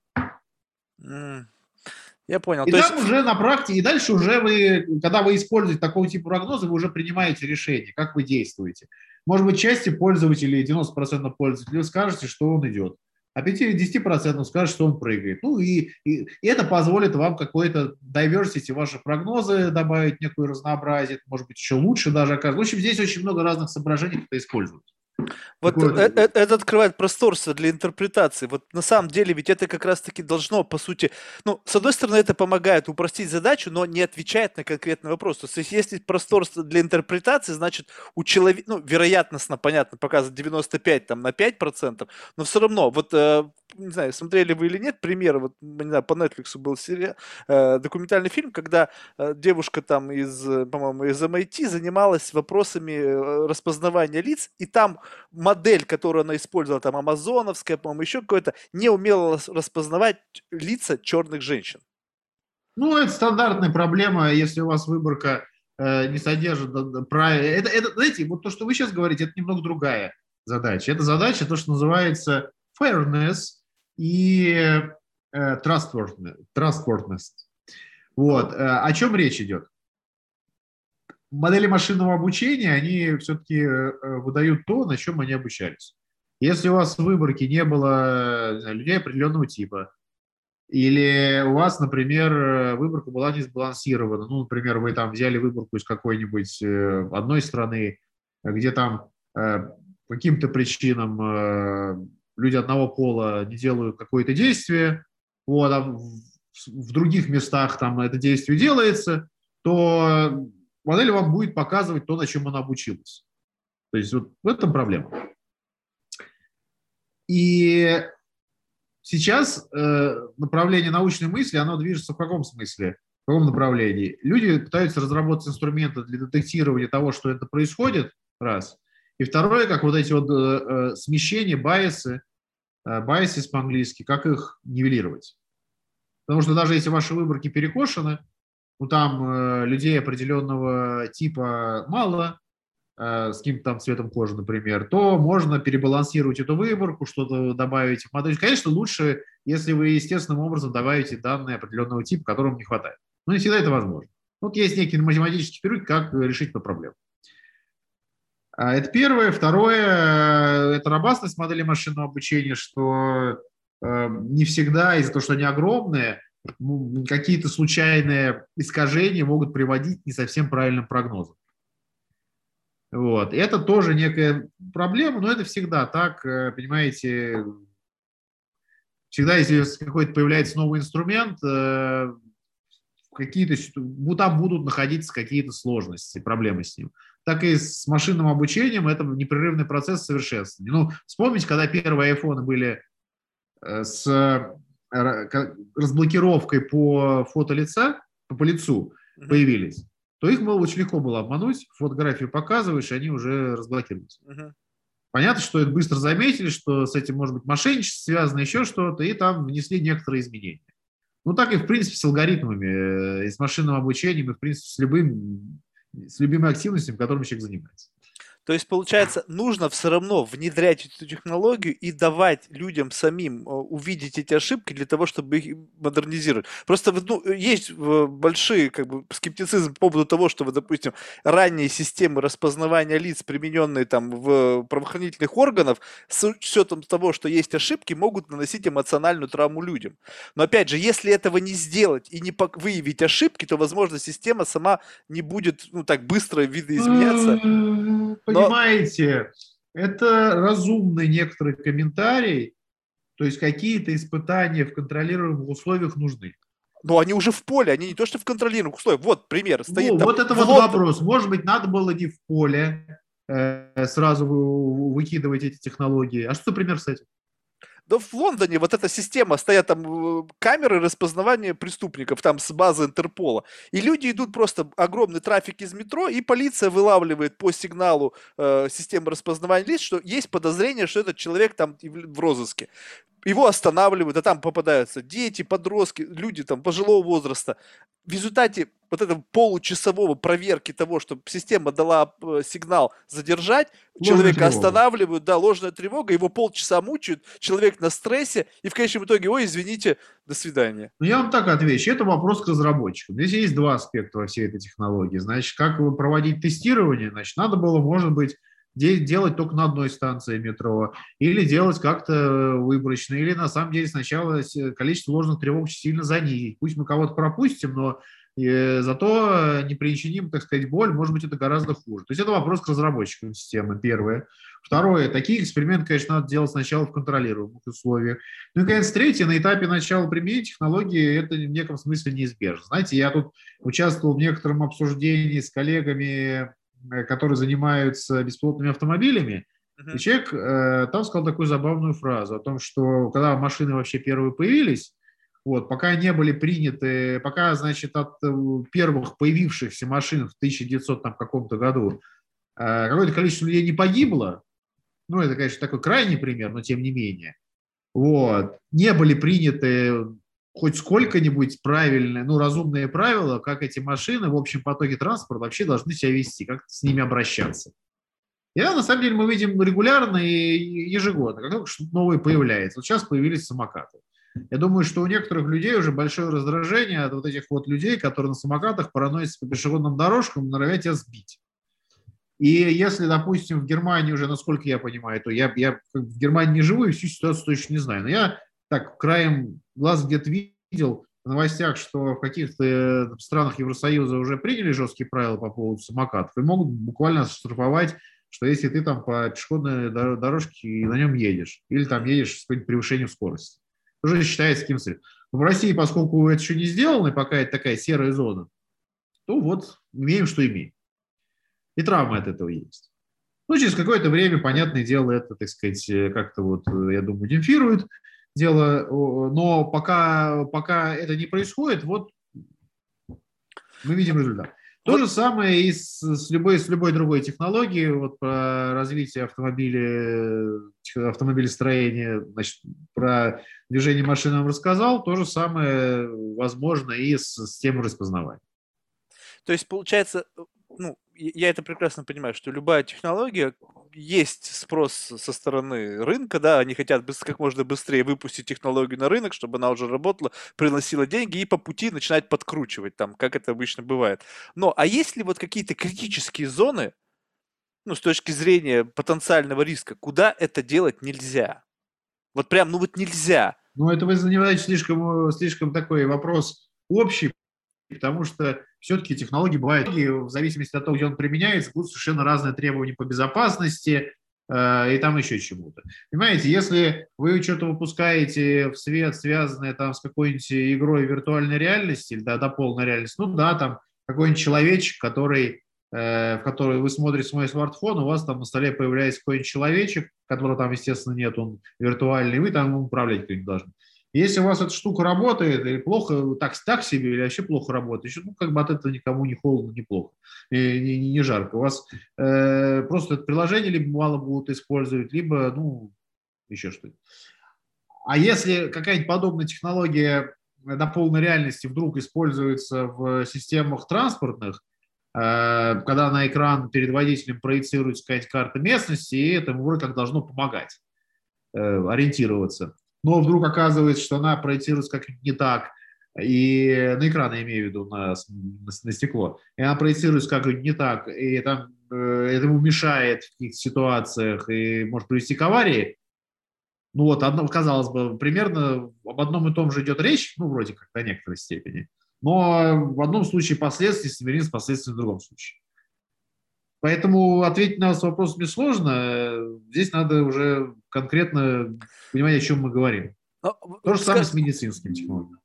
Я понял. И То там есть... уже на практике, и дальше уже вы, когда вы используете такого типа прогноза, вы уже принимаете решение, как вы действуете. Может быть, части пользователей, 90% пользователей, скажете, что он идет, а 5-10% скажет, что он прыгает. Ну и, и, и это позволит вам какой-то diversity, ваши прогнозы добавить, некую разнообразие, может быть, еще лучше даже окажется. В общем, здесь очень много разных соображений, кто использует. Вот э, э, это открывает просторство для интерпретации. Вот на самом деле ведь это как раз-таки должно, по сути, ну, с одной стороны, это помогает упростить задачу, но не отвечает на конкретный вопрос. То есть если просторство для интерпретации, значит, у человека, ну, вероятностно, понятно, показывает 95 там, на 5%, но все равно, вот э, не знаю, смотрели вы или нет, пример, вот, не знаю, по Netflix был сериал, э, документальный фильм, когда э, девушка там из, по-моему, из MIT занималась вопросами э, распознавания лиц, и там модель, которую она использовала, там, амазоновская, по-моему, еще какое-то, не умела распознавать лица черных женщин. Ну, это стандартная проблема, если у вас выборка э, не содержит правильно. Это, это, знаете, вот то, что вы сейчас говорите, это немного другая задача. Это задача, то, что называется fairness, и э, trustworthiness. Вот. Э, о чем речь идет? Модели машинного обучения, они все-таки э, выдают то, на чем они обучались. Если у вас в выборке не было людей определенного типа, или у вас, например, выборка была не сбалансирована, ну, например, вы там взяли выборку из какой-нибудь одной страны, где там каким-то причинам люди одного пола не делают какое-то действие, вот, а в, в других местах там это действие делается, то модель вам будет показывать то, на чем она обучилась. То есть вот в этом проблема. И сейчас э, направление научной мысли, оно движется в каком смысле? В каком направлении? Люди пытаются разработать инструменты для детектирования того, что это происходит, раз. И второе, как вот эти вот э, э смещения, байесы, э, байесы по-английски, как их нивелировать. Потому что даже если ваши выборки перекошены, ну там э, людей определенного типа мало, э, с каким-то там цветом кожи, например, то можно перебалансировать эту выборку, что-то добавить в модель. Конечно, лучше, если вы естественным образом добавите данные определенного типа, которым не хватает. Но не всегда это возможно. Вот есть некий математический трюк, как решить эту проблему. А, это первое. Второе – это robustность модели машинного обучения, что Эм, не всегда из-за того, что они огромные, какие-то случайные искажения могут приводить к не совсем правильным прогнозам. Вот. Это тоже некая проблема, но это всегда так, э, понимаете, всегда, если какой-то появляется новый инструмент, э, какие-то, там будут находиться какие-то сложности, проблемы с ним. Так и с машинным обучением это непрерывный процесс совершенствования. Ну, вспомните, когда первые айфоны были Э, с э, разблокировкой по фото лица, по лицу uh-huh. появились, то их было очень легко было обмануть. Фотографию показываешь, и они уже разблокируются. Uh-huh. Понятно, что это быстро заметили, что с этим может быть мошенничество связано, еще что-то, и там внесли некоторые изменения. Ну, так и, в принципе, с алгоритмами, э, и с машинным обучением, и, в принципе, с, любым, с любыми активностями, которыми человек занимается. То есть, получается, нужно все равно внедрять эту технологию и давать людям самим э, увидеть эти ошибки для того, чтобы их модернизировать. Просто ну, есть э, большие как бы, скептицизм по поводу того, что, допустим, ранние системы распознавания лиц, примененные там в правоохранительных органах, с учетом того, что есть ошибки, могут наносить эмоциональную травму людям. Но опять же, если этого не сделать и не выявить ошибки, то, возможно, система сама не будет ну, так быстро видоизменяться понимаете, это разумный некоторый комментарий, то есть какие-то испытания в контролируемых условиях нужны. Но они уже в поле, они не то что в контролируемых условиях. Вот пример. Стоит ну, там, вот это вот Лондон. вопрос. Может быть, надо было не в поле э, сразу выкидывать эти технологии. А что, например, с этим? Да в Лондоне вот эта система, стоят там э, камеры распознавания преступников, там с базы Интерпола. И люди идут просто, огромный трафик из метро, и полиция вылавливает по сигналу э, системы распознавания лиц, что есть подозрение, что этот человек там в розыске его останавливают, а там попадаются дети, подростки, люди там пожилого возраста. В результате вот этого получасового проверки того, чтобы система дала э, сигнал задержать, ложная человека тревога. останавливают, да, ложная тревога, его полчаса мучают, человек на стрессе, и в конечном итоге, ой, извините, до свидания. Ну, я вам так отвечу, это вопрос к разработчикам. Здесь есть два аспекта во всей этой технологии. Значит, как проводить тестирование, значит, надо было, может быть, делать только на одной станции метро, или делать как-то выборочно, или на самом деле сначала количество ложных тревог сильно занизить. Пусть мы кого-то пропустим, но и зато не причиним, так сказать, боль, может быть, это гораздо хуже. То есть это вопрос к разработчикам системы, первое. Второе, такие эксперименты, конечно, надо делать сначала в контролируемых условиях. Ну и, наконец, третье, на этапе начала применения технологии это в неком смысле неизбежно. Знаете, я тут участвовал в некотором обсуждении с коллегами Э, которые занимаются беспилотными автомобилями, uh-huh. и человек э, там сказал такую забавную фразу о том, что когда машины вообще первые появились, вот, пока не были приняты, пока, значит, от э, первых появившихся машин в 1900 там, каком-то году э, какое-то количество людей не погибло, ну, это, конечно, такой крайний пример, но тем не менее, вот, не были приняты хоть сколько-нибудь правильные, ну, разумные правила, как эти машины в общем потоке транспорта вообще должны себя вести, как с ними обращаться. И да, на самом деле мы видим регулярно и ежегодно, как только что-то новое появляется. Вот сейчас появились самокаты. Я думаю, что у некоторых людей уже большое раздражение от вот этих вот людей, которые на самокатах параноятся по пешеходным дорожкам, норовят тебя сбить. И если, допустим, в Германии уже, насколько я понимаю, то я, я в Германии не живу и всю ситуацию точно не знаю, но я так краем глаз где-то видел в новостях, что в каких-то э, странах Евросоюза уже приняли жесткие правила по поводу самокатов и могут буквально штрафовать, что если ты там по пешеходной дорожке и на нем едешь, или там едешь с каким-то превышением скорости. Уже считается каким то Но в России, поскольку это еще не сделано, и пока это такая серая зона, то вот имеем, что имеем. И травма от этого есть. Ну, через какое-то время, понятное дело, это, так сказать, э, как-то вот, э, я думаю, демпфирует, дело, но пока, пока это не происходит, вот мы видим результат. То же самое и с, с, любой, с любой другой технологией. Вот про развитие автомобиля, автомобилестроения, значит, про движение машин вам рассказал. То же самое возможно и с системой распознавания. То есть, получается, ну, я это прекрасно понимаю, что любая технология, есть спрос со стороны рынка, да, они хотят как можно быстрее выпустить технологию на рынок, чтобы она уже работала, приносила деньги и по пути начинать подкручивать там, как это обычно бывает. Но, а есть ли вот какие-то критические зоны, ну, с точки зрения потенциального риска, куда это делать нельзя? Вот прям, ну вот нельзя. Ну, это вы занимаете слишком, слишком такой вопрос общий, потому что все-таки технологии бывают, и в зависимости от того, где он применяется, будут совершенно разные требования по безопасности э, и там еще чему-то. Понимаете, если вы что-то выпускаете в свет, связанное там с какой-нибудь игрой виртуальной реальности, или да, до полной реальности, ну да, там какой-нибудь человечек, который э, в который вы смотрите свой смартфон, у вас там на столе появляется какой-нибудь человечек, которого там, естественно, нет, он виртуальный, вы там управлять как-нибудь должны. Если у вас эта штука работает, или плохо, так, так себе, или вообще плохо работает, ну, как бы от этого никому не холодно, не плохо, не, не, не жарко. У вас э, просто это приложение либо мало будут использовать, либо, ну, еще что-то. А если какая-нибудь подобная технология до полной реальности вдруг используется в системах транспортных, э, когда на экран перед водителем проецируется какая-то карта местности, и это вроде как должно помогать э, ориентироваться но вдруг оказывается, что она проецируется как не так, и на экран я имею в виду, на, на, на стекло, и она проецируется как не так, и там, э, этому мешает в каких-то ситуациях и может привести к аварии, ну вот, одно, казалось бы, примерно об одном и том же идет речь, ну, вроде как до некоторой степени, но в одном случае последствия совместимы с последствиями в другом случае. Поэтому ответить на вас вопрос мне сложно. Здесь надо уже конкретно понимать, о чем мы говорим. Но, То же самое с медицинским технологиям.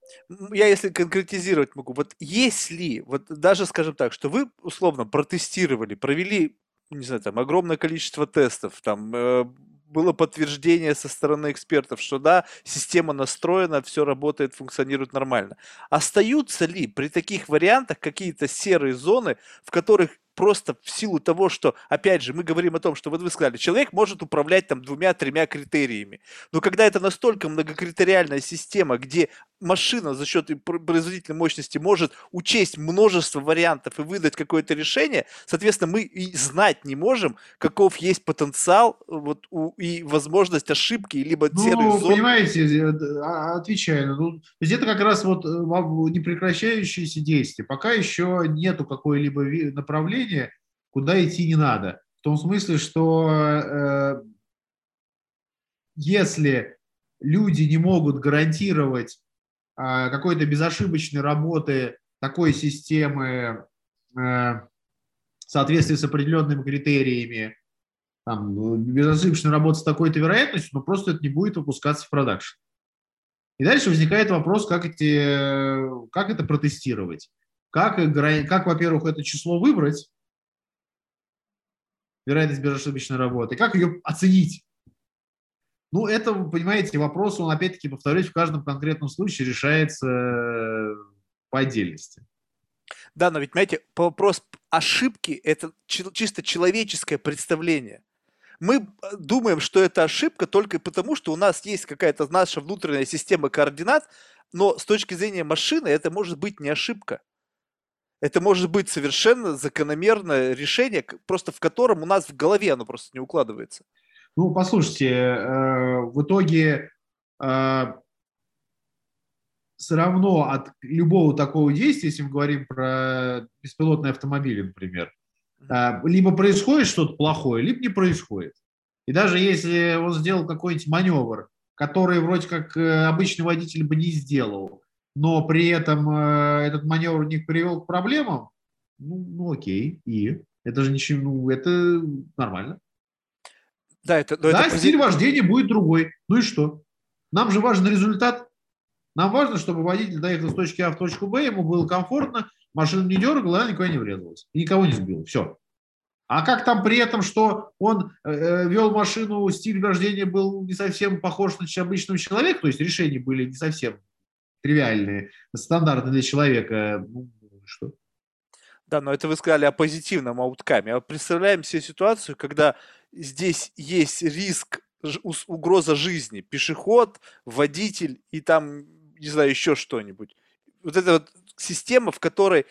Я если конкретизировать могу, вот если, вот даже скажем так, что вы условно протестировали, провели, не знаю, там огромное количество тестов, там э, было подтверждение со стороны экспертов, что да, система настроена, все работает, функционирует нормально. Остаются ли при таких вариантах какие-то серые зоны, в которых просто в силу того, что, опять же, мы говорим о том, что вот вы сказали, человек может управлять там двумя-тремя критериями. Но когда это настолько многокритериальная система, где машина за счет производительной мощности может учесть множество вариантов и выдать какое-то решение, соответственно, мы и знать не можем, каков есть потенциал вот, у, и возможность ошибки, либо ну, серых зон. понимаете, э, а, отвечаю, ну, то есть это как раз вот э, непрекращающиеся действия. Пока еще нету какой-либо направления, куда идти не надо. В том смысле, что э, если люди не могут гарантировать а, какой-то безошибочной работы такой системы э, в соответствии с определенными критериями, там, безошибочно работать с такой-то вероятностью, но просто это не будет выпускаться в продакшн. И дальше возникает вопрос, как, эти, как это протестировать. Как, как, во-первых, это число выбрать, вероятность безошибочной работы, как ее оценить. Ну, это, понимаете, вопрос, он, опять-таки, повторюсь, в каждом конкретном случае решается э, по отдельности. Да, но ведь, понимаете, вопрос ошибки – это чисто человеческое представление. Мы э, думаем, что это ошибка только потому, что у нас есть какая-то наша внутренняя система координат, но с точки зрения машины это может быть не ошибка. Это может быть совершенно закономерное решение, просто в котором у нас в голове оно просто не укладывается. Ну, послушайте, э, в итоге э, все равно от любого такого действия, если мы говорим про беспилотные автомобили, например, э, либо происходит что-то плохое, либо не происходит. И даже если он сделал какой-нибудь маневр, который вроде как обычный водитель бы не сделал, но при этом этот маневр не привел к проблемам, ну, ну окей, и это же ничего, ну, это нормально. Да, это, да это... стиль вождения будет другой. Ну и что? Нам же важен результат. Нам важно, чтобы водитель доехал с точки А в точку Б, ему было комфортно, машина не дергала, она никуда не врезалась. И никого не сбила. Все. А как там при этом, что он э, э вел машину, стиль вождения был не совсем похож на обычного человека, то есть решения были не совсем тривиальные, стандартные для человека. Ну, что? Да, но это вы сказали о позитивном ауткаме. А представляем себе ситуацию, когда здесь есть риск, угроза жизни, пешеход, водитель и там, не знаю, еще что-нибудь. Вот эта вот система, в которой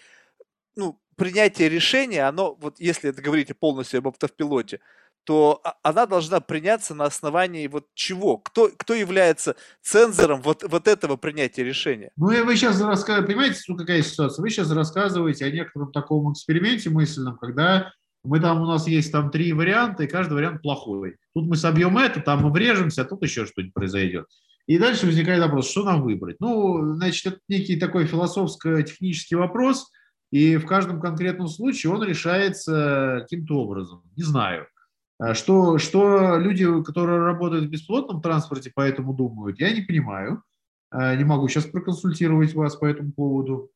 ну, принятие решения, оно, вот если это говорите полностью об автопилоте, то она должна приняться на основании вот чего? Кто, кто является цензором вот, вот этого принятия решения? Ну, и вы сейчас рассказываете, понимаете, ну, какая ситуация? Вы сейчас рассказываете о некотором таком эксперименте мысленном, когда мы там, у нас есть там три варианта, и каждый вариант плохой. Тут мы собьем это, там мы врежемся, а тут еще что-нибудь произойдет. И дальше возникает вопрос, что нам выбрать? Ну, значит, это некий такой философско-технический вопрос – и в каждом конкретном случае он решается каким-то образом. Не знаю. А что, что люди, которые работают в бесплотном транспорте, поэтому думают, я не понимаю. А, не могу сейчас проконсультировать вас по этому поводу.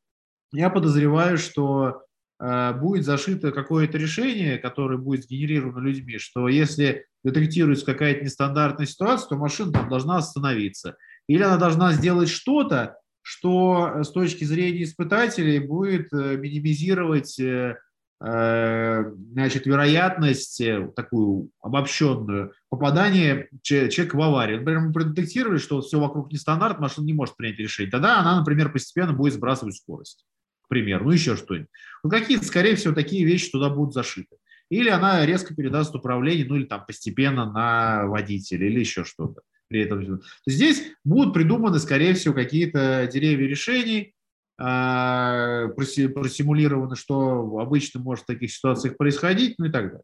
Я подозреваю, что а, будет зашито какое-то решение, которое будет сгенерировано людьми, что если детектируется какая-то нестандартная ситуация, то машина там должна остановиться. Или она должна сделать что-то, что э, с точки зрения испытателей будет э, минимизировать э, значит, вероятность, такую обобщенную, попадания человека в аварию. Например, мы продетектировали, что все вокруг нестандарт, машина не может принять решение. Тогда она, например, постепенно будет сбрасывать скорость, к примеру, ну еще что-нибудь. Вот какие-то, скорее всего, такие вещи туда будут зашиты. Или она резко передаст управление, ну или там постепенно на водителя, или еще что-то при этом. Здесь будут придуманы, скорее всего, какие-то деревья решений, просимулировано, что обычно может в таких ситуациях происходить, ну и так далее.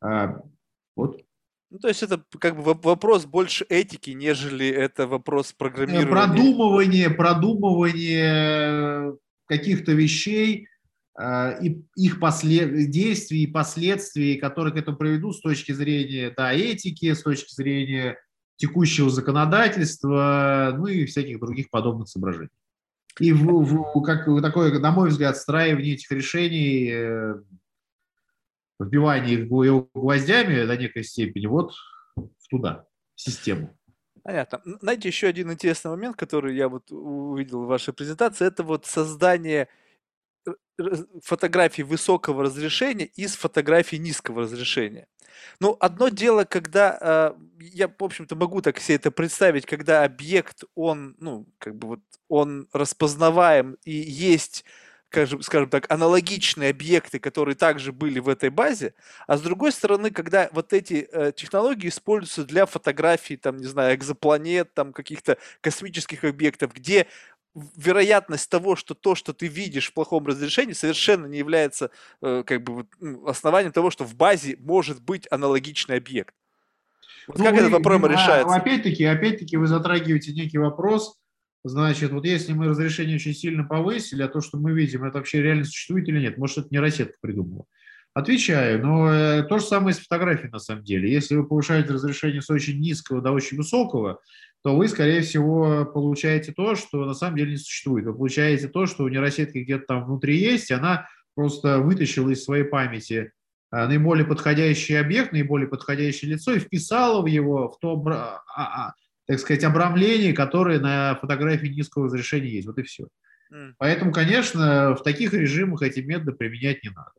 А, вот. Ну, то есть это как бы вопрос больше этики, нежели это вопрос программирования. Продумывание, продумывание каких-то вещей а, и их послед... действий и последствий, которые к этому приведут с точки зрения да, этики, с точки зрения текущего законодательства, ну и всяких других подобных соображений. И в, в, как такое, на мой взгляд, встраивание этих решений, э, вбивание их гвоздями до некой степени вот туда, в систему. Понятно. Знаете, еще один интересный момент, который я вот увидел в вашей презентации, это вот создание фотографий высокого разрешения из фотографий низкого разрешения. Ну, одно дело, когда э, я, в общем-то, могу так себе это представить, когда объект, он, ну, как бы вот, он распознаваем и есть скажем, скажем так, аналогичные объекты, которые также были в этой базе, а с другой стороны, когда вот эти э, технологии используются для фотографий, там, не знаю, экзопланет, там, каких-то космических объектов, где вероятность того, что то, что ты видишь в плохом разрешении, совершенно не является э, как бы ну, основанием того, что в базе может быть аналогичный объект. Вот ну, как вы, этот вопрос а, решается? Опять-таки, опять-таки вы затрагиваете некий вопрос. Значит, вот если мы разрешение очень сильно повысили, а то, что мы видим, это вообще реально существует или нет? Может, это не рассетка придумала? Отвечаю, но э, то же самое с фотографией на самом деле. Если вы повышаете разрешение с очень низкого до очень высокого, то вы, скорее всего, получаете то, что на самом деле не существует. Вы получаете то, что у нейросетки где-то там внутри есть, и она просто вытащила из своей памяти а, наиболее подходящий объект, наиболее подходящее лицо и вписала в его, в то, а, а, так сказать, обрамление, которое на фотографии низкого разрешения есть. Вот и все. Mm. Поэтому, конечно, в таких режимах эти методы применять не надо.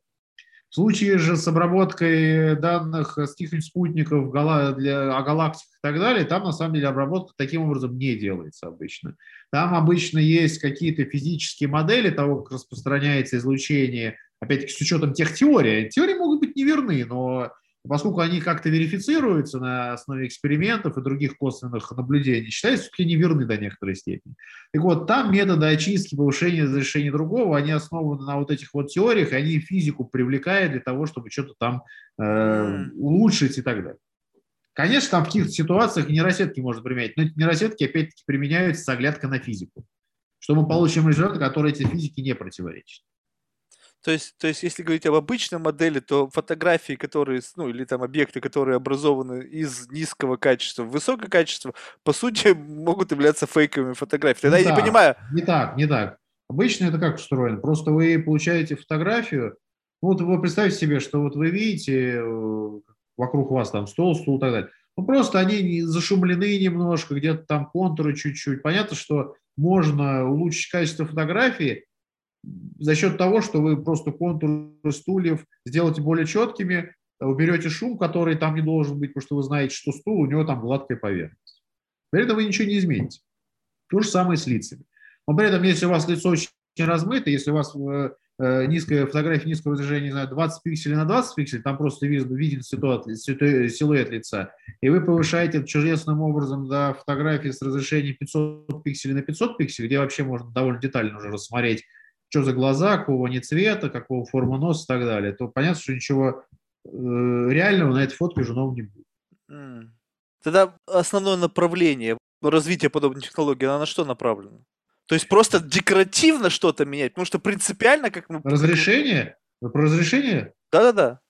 В случае же с обработкой данных с каких-нибудь спутников для, о галактиках и так далее, там на самом деле обработка таким образом не делается обычно. Там обычно есть какие-то физические модели того, как распространяется излучение, опять-таки с учетом тех теорий. Теории могут быть неверны, но поскольку они как-то верифицируются на основе экспериментов и других косвенных наблюдений, считаются все-таки неверны до некоторой степени. Так вот, там методы очистки, повышения разрешения другого, они основаны на вот этих вот теориях, и они физику привлекают для того, чтобы что-то там э, улучшить и так далее. Конечно, там в каких-то ситуациях нейросетки можно применять, но эти нейросетки опять-таки применяются с оглядкой на физику, что мы получим результаты, которые эти физике не противоречат. То есть, то есть, если говорить об обычной модели, то фотографии, которые, ну, или там объекты, которые образованы из низкого качества в высокое качество, по сути, могут являться фейковыми фотографиями. Тогда не я так, не понимаю. Не так, не так. Обычно это как устроено? Просто вы получаете фотографию, Вот вы представьте себе, что вот вы видите, э, вокруг вас там стол, стул и так далее. Ну, просто они зашумлены немножко, где-то там контуры чуть-чуть. Понятно, что можно улучшить качество фотографии за счет того, что вы просто контуры стульев сделаете более четкими, уберете шум, который там не должен быть, потому что вы знаете, что стул, у него там гладкая поверхность. При этом вы ничего не измените. То же самое с лицами. Но при этом, если у вас лицо очень размыто, если у вас э, Э, низкая фотография низкого разрешения, не знаю, 20 пикселей на 20 пикселей, там просто виден, виден силуэт лица, и вы повышаете чудесным образом до фотографии с разрешением 500 пикселей на 500 пикселей, где вообще можно довольно детально уже рассмотреть, что за глаза, какого они цвета, какого формы носа и так далее, то понятно, что ничего э, реального на этой фотке уже нового не будет. Тогда основное направление развития подобной технологии, оно на что направлено? То есть просто декоративно что-то менять, потому что принципиально, как мы... Разрешение? Вы про разрешение? Да-да-да.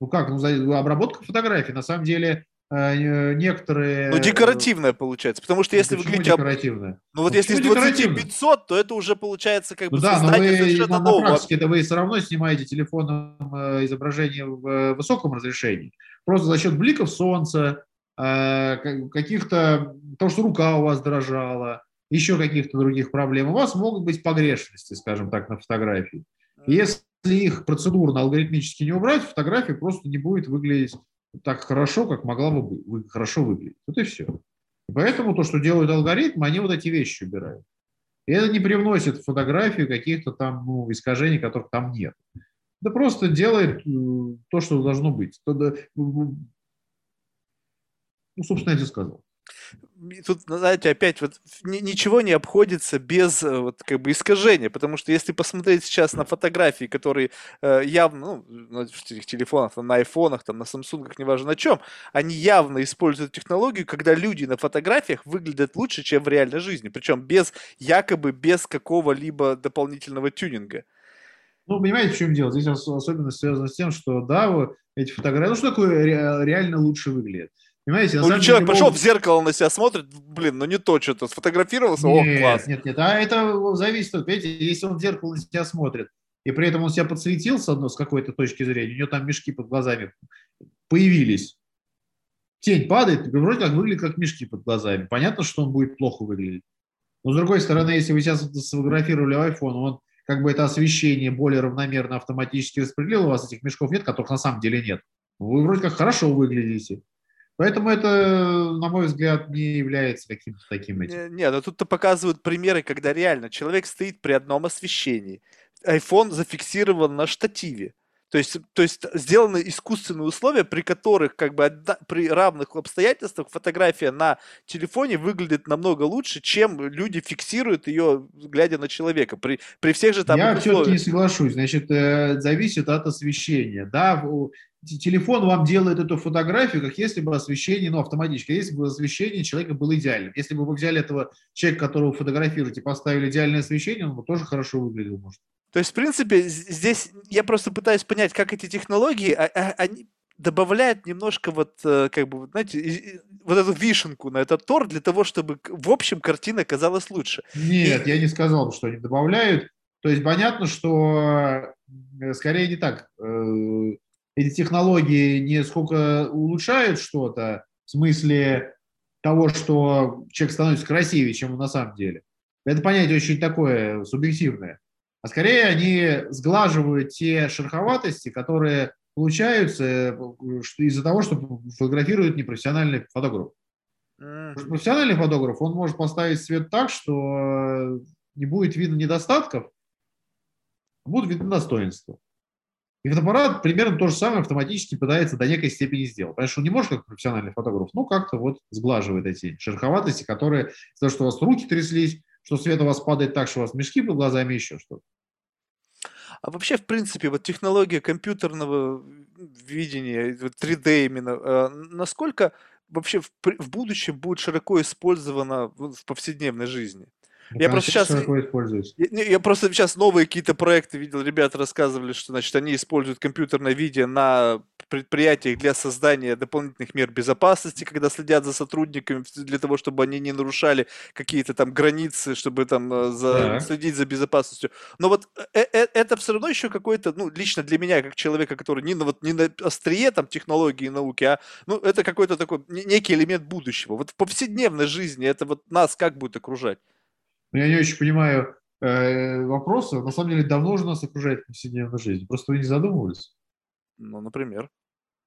Ну как, ну, обработка фотографий, на самом деле некоторые... Ну, декоративная получается, потому что если ну, вы говорите... декоративная? Ну, вот ну, если из 20 500, то это уже получается как ну, бы да, но вы, на, на практике это вы все равно снимаете телефоном э, изображение в э, высоком разрешении. Просто за счет бликов солнца, каких-то... того, что рука у вас дрожала, еще каких-то других проблем, у вас могут быть погрешности, скажем так, на фотографии. Если их процедурно, алгоритмически не убрать, фотография просто не будет выглядеть так хорошо, как могла бы вы, хорошо выглядеть. Вот и все. И поэтому то, что делают алгоритмы, они вот эти вещи убирают. И это не привносит в фотографию каких-то там ну, искажений, которых там нет. Это просто делает э, то, что должно быть. Ну, собственно, я тебе сказал тут, знаете, опять вот ничего не обходится без э, вот как бы искажения, потому что если посмотреть сейчас на фотографии, которые э, явно, ну, на телефонах, там, на айфонах, там, на самсунгах, неважно на чем, они явно используют технологию, когда люди на фотографиях выглядят лучше, чем в реальной жизни, причем без, якобы без какого-либо дополнительного тюнинга. Ну, понимаете, в чем дело? Здесь особенность связана с тем, что, да, эти фотографии, ну, что такое реально лучше выглядит? Понимаете, ну, человек пошел могут... в зеркало на себя смотрит, блин, ну не то что-то, сфотографировался, нет, о, класс. Нет, нет, а это зависит от, видите, если он в зеркало на себя смотрит, и при этом он себя подсветил с одной, с какой-то точки зрения, у него там мешки под глазами появились, тень падает, вроде как выглядит как мешки под глазами. Понятно, что он будет плохо выглядеть. Но с другой стороны, если вы сейчас сфотографировали iPhone, он как бы это освещение более равномерно автоматически распределил, у вас этих мешков нет, которых на самом деле нет. Вы вроде как хорошо выглядите. Поэтому это, на мой взгляд, не является каким-то таким этим. Нет, но тут-то показывают примеры, когда реально человек стоит при одном освещении. iPhone зафиксирован на штативе. То есть, то есть сделаны искусственные условия, при которых как бы при равных обстоятельствах фотография на телефоне выглядит намного лучше, чем люди фиксируют ее, глядя на человека. При, при всех же там Я все-таки не соглашусь. Значит, э, зависит от освещения. Да, телефон вам делает эту фотографию, как если бы освещение, ну, автоматически, если бы освещение человека было идеальным. Если бы вы взяли этого человека, которого фотографируете, поставили идеальное освещение, он бы тоже хорошо выглядел, может. То есть, в принципе, здесь я просто пытаюсь понять, как эти технологии, а, а, они добавляют немножко вот, э, как бы, знаете, вот эту вишенку на этот торт для того, чтобы, в общем, картина казалась лучше. Нет, И... я не сказал, что они добавляют. То есть понятно, что э, скорее не так. Э, эти технологии не сколько улучшают что-то, в смысле того, что человек становится красивее, чем он на самом деле. Это понятие очень такое субъективное а скорее они сглаживают те шероховатости, которые получаются э, из-за того, что фотографирует непрофессиональный фотограф. Mm. Профессиональный фотограф, он может поставить свет так, что не будет видно недостатков, а будут видны достоинства. И фотоаппарат примерно то же самое автоматически пытается до некой степени сделать. Что он не может как профессиональный фотограф, ну как-то вот сглаживает эти шероховатости, которые того, что у вас руки тряслись, что свет у вас падает так, что у вас мешки под глазами, еще что-то. А вообще, в принципе, вот технология компьютерного видения, 3D именно, э, насколько вообще в будущем будет широко использована в повседневной жизни? Я просто сейчас... Я, я просто сейчас новые какие-то проекты видел, ребята рассказывали, что значит они используют компьютерное видео на предприятиях для создания дополнительных мер безопасности, когда следят за сотрудниками для того, чтобы они не нарушали какие-то там границы, чтобы там э, за, Да. следить за безопасностью. Но вот э- э- это все равно еще какой-то, ну, лично для меня, как человека, который не на, вот, не на острие там технологии и науки, а ну, это какой-то такой не- некий элемент будущего. Вот в повседневной жизни это вот нас как будет окружать? Но я не очень понимаю э, вопроса. На самом деле давно уже нас окружает повседневная жизнь. Просто вы не задумывались. Ну, например.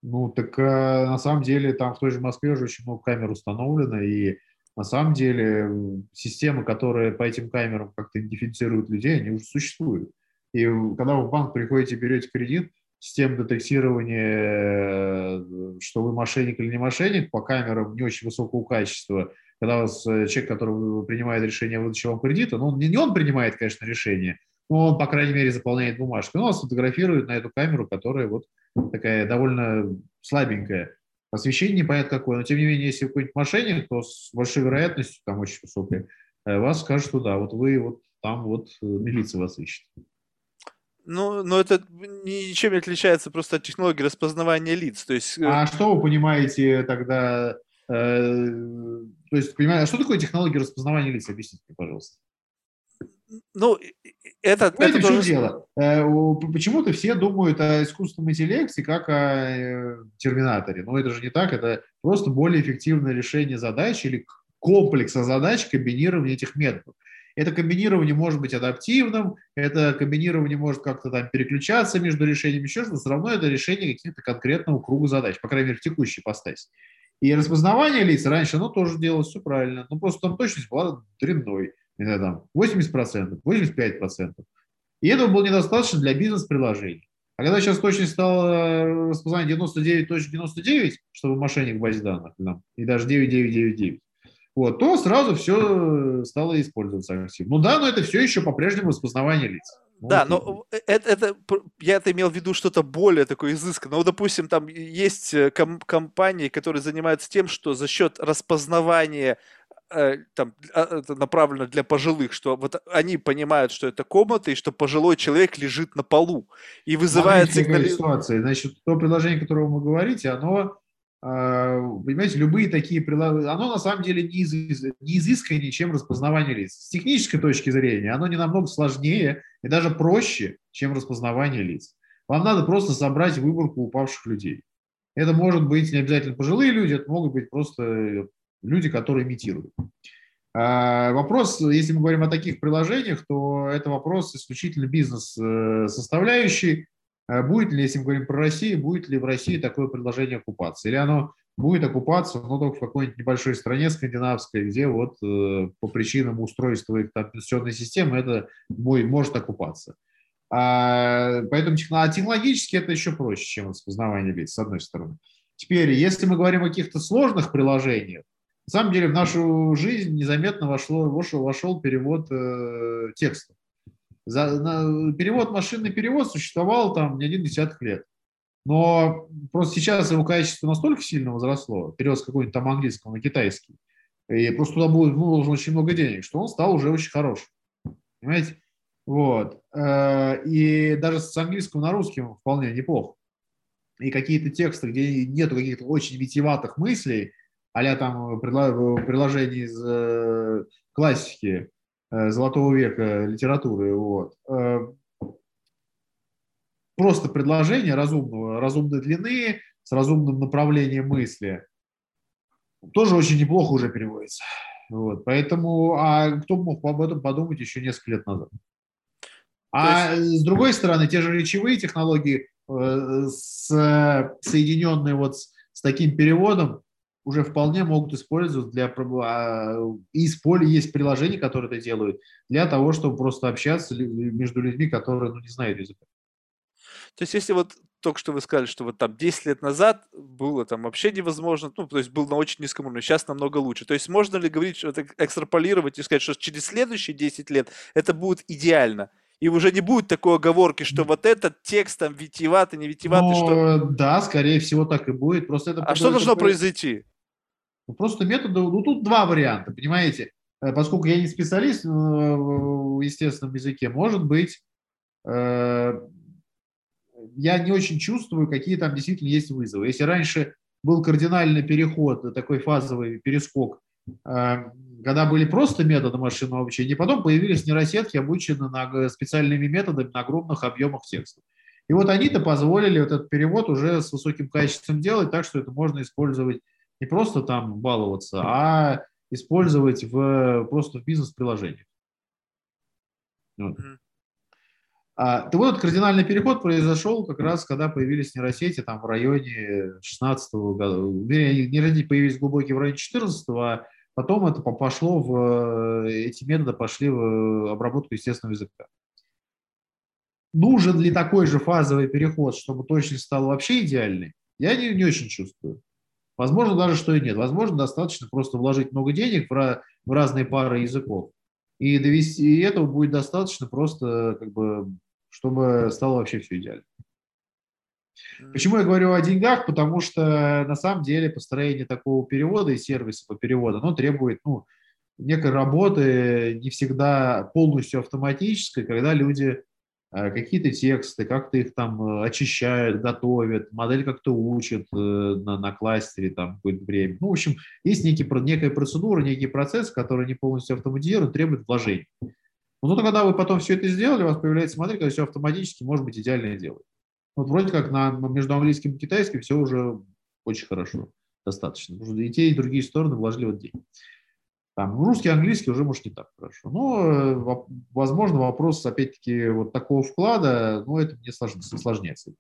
Ну, так э, на самом деле там в той же Москве уже очень много камер установлено, и на самом деле системы, которые по этим камерам как-то идентифицируют людей, они уже существуют. И когда вы в банк приходите, берете кредит, система детектирования, э, что вы мошенник или не мошенник, по камерам не очень высокого качества, когда у вас э, человек, который принимает решение о выдаче вам кредита, ну, он, не он принимает, конечно, решение, но он, по крайней мере, заполняет бумажку. Он вас фотографирует на эту камеру, которая вот такая довольно слабенькая. Освещение непонятно какое, но тем не менее, если какой-нибудь мошенник, то с большой вероятностью, там очень высокой, э, вас скажут, что да, вот вы вот там вот э, милиция вас ищет. Ну, но это ничем не отличается просто от технологии распознавания лиц. То есть, э, А что вы понимаете тогда, э, то есть, понимаете, а что такое технология распознавания лиц? Объясните мне, пожалуйста. ну, это, Понимаете, это в чем тоже... дело? Э, Почему-то все думают о искусственном интеллекте как о э, терминаторе. Но это же не так, это просто более эффективное решение задач или комплекса задач комбинирования этих методов. Это комбинирование может быть адаптивным, это комбинирование может как-то там переключаться между решениями, еще что-то, все равно это решение каких-то конкретного круга задач, по крайней мере, в текущей постаси. И распознавание лиц раньше, оно тоже делалось все правильно, но просто там точность была дрянной, не там 80%, 85%. И этого было недостаточно для бизнес-приложений. А когда сейчас точность стала э, распознавание 99.99, чтобы мошенник в базе данных, и даже 9999, вот, то сразу все стало использоваться активно. Ну да, но это все еще по-прежнему распознавание лиц. Да, но э, это, это пр- я это имел в виду что-то более такое изысканное. Ну, допустим, там есть э, ком- компании, которые занимаются тем, что за счет распознавания э, там а, это направлено для пожилых, что вот они понимают, что это комната и что пожилой человек лежит на полу и вызывает Смотрите, какая сигнали... ситуация. Значит, то приложение, о котором вы говорите, оно, э, понимаете, любые такие приложения, оно на самом деле не, изы- не изысканнее, чем распознавание лиц. С технической точки зрения оно не намного сложнее и даже проще, чем распознавание лиц. Вам надо просто собрать выборку упавших людей. Это может быть не обязательно пожилые люди, это могут быть просто люди, которые имитируют. А, Вопрос, если мы говорим о таких приложениях, то это вопрос исключительно бизнес-составляющий. А Будет ли, если мы говорим про Россию, будет ли в России такое предложение оккупации? Или оно будет оккупаться, но только в какой-нибудь небольшой стране скандинавской, где вот э, по причинам устройства их там пенсионной системы это будет, может оккупаться. А, поэтому а технологически это еще проще, чем распознавание лиц, с одной стороны. Теперь, если мы говорим о каких-то сложных приложениях, на самом деле в нашу жизнь незаметно вошло, вошел, вошел перевод э, текста. За, на- перевод, машинный перевод существовал там не один десяток лет. Но просто сейчас его качество настолько сильно возросло, перевод с какого-нибудь там английского на китайский, и просто туда будет вложено очень много денег, что он стал уже очень хорошим. Понимаете? Вот. Э, И даже с английского на русский он вполне неплохо. И какие-то тексты, где нету каких-то очень витиеватых мыслей, а там предло- приложений из э, классики э, золотого века литературы, вот. Э, Просто предложение разумного, разумной длины, с разумным направлением мысли, тоже очень неплохо уже переводится. Вот. Поэтому, а кто мог об этом подумать еще несколько лет назад? А с другой стороны, те же речевые технологии, э, с, соединенные вот с, с таким переводом, уже вполне могут использовать для... а, И есть приложения, которые это делают, для того, чтобы просто общаться между людьми, которые ну, не знают языка. То есть, если вот только что вы сказали, что вот там 10 лет назад было там вообще невозможно, ну, то есть был на очень низком уровне, сейчас намного лучше. То есть можно ли говорить, что экстраполировать и сказать, что через следующие 10 лет это будет идеально? И уже не будет такой оговорки, что вот этот текст там витиеватый, не витиеватый, что... Но, да, скорее всего, так и будет. Просто это А что должно это- произойти? Ну, Просто методы, ну тут два варианта, понимаете. Э, Поскольку я не специалист э, в естественном языке, может быть, э, я не очень чувствую, какие там действительно есть вызовы. Если раньше был кардинальный переход, такой фазовый перескок, когда были просто методы машинного обучения, потом появились нейросетки, обученные на специальными методами на огромных объемах текста. И вот они-то позволили вот этот перевод уже с высоким качеством делать так, что это можно использовать не просто там баловаться, а использовать в, просто в бизнес-приложениях. Вот. Mm-hmm. А, вот этот кардинальный переход произошел как раз, когда появились нейросети там в районе 16 года. Нейросети появились глубокие в районе 14 а потом это пошло в, эти методы пошли в обработку естественного языка. Нужен ли такой же фазовый переход, чтобы точность стала вообще идеальной, я не, не очень чувствую. Возможно даже, что и нет. Возможно, достаточно просто вложить много денег в, в разные пары языков. И довести и этого будет достаточно просто, как бы, чтобы стало вообще все идеально. Почему я говорю о деньгах? Потому что на самом деле построение такого перевода и сервиса по переводу, оно требует ну, некой работы, не всегда полностью автоматической, когда люди какие-то тексты, как-то их там э, очищают, готовят, модель как-то учат э, на, на кластере там какое-то время. Ну, в общем, есть некий, некая процедура, некий процесс, который не полностью автоматизирован, требует вложений. Но когда вы потом все это сделали, у вас появляется модель, когда все автоматически, может быть, идеально делать. Вот вроде как на, между английским и китайским все уже очень хорошо, достаточно. И те, и другие стороны вложили вот деньги. Там, русский, английский уже, может, не так хорошо. Но, э, возможно, вопрос, опять-таки, вот такого вклада, ну, это мне сложняется.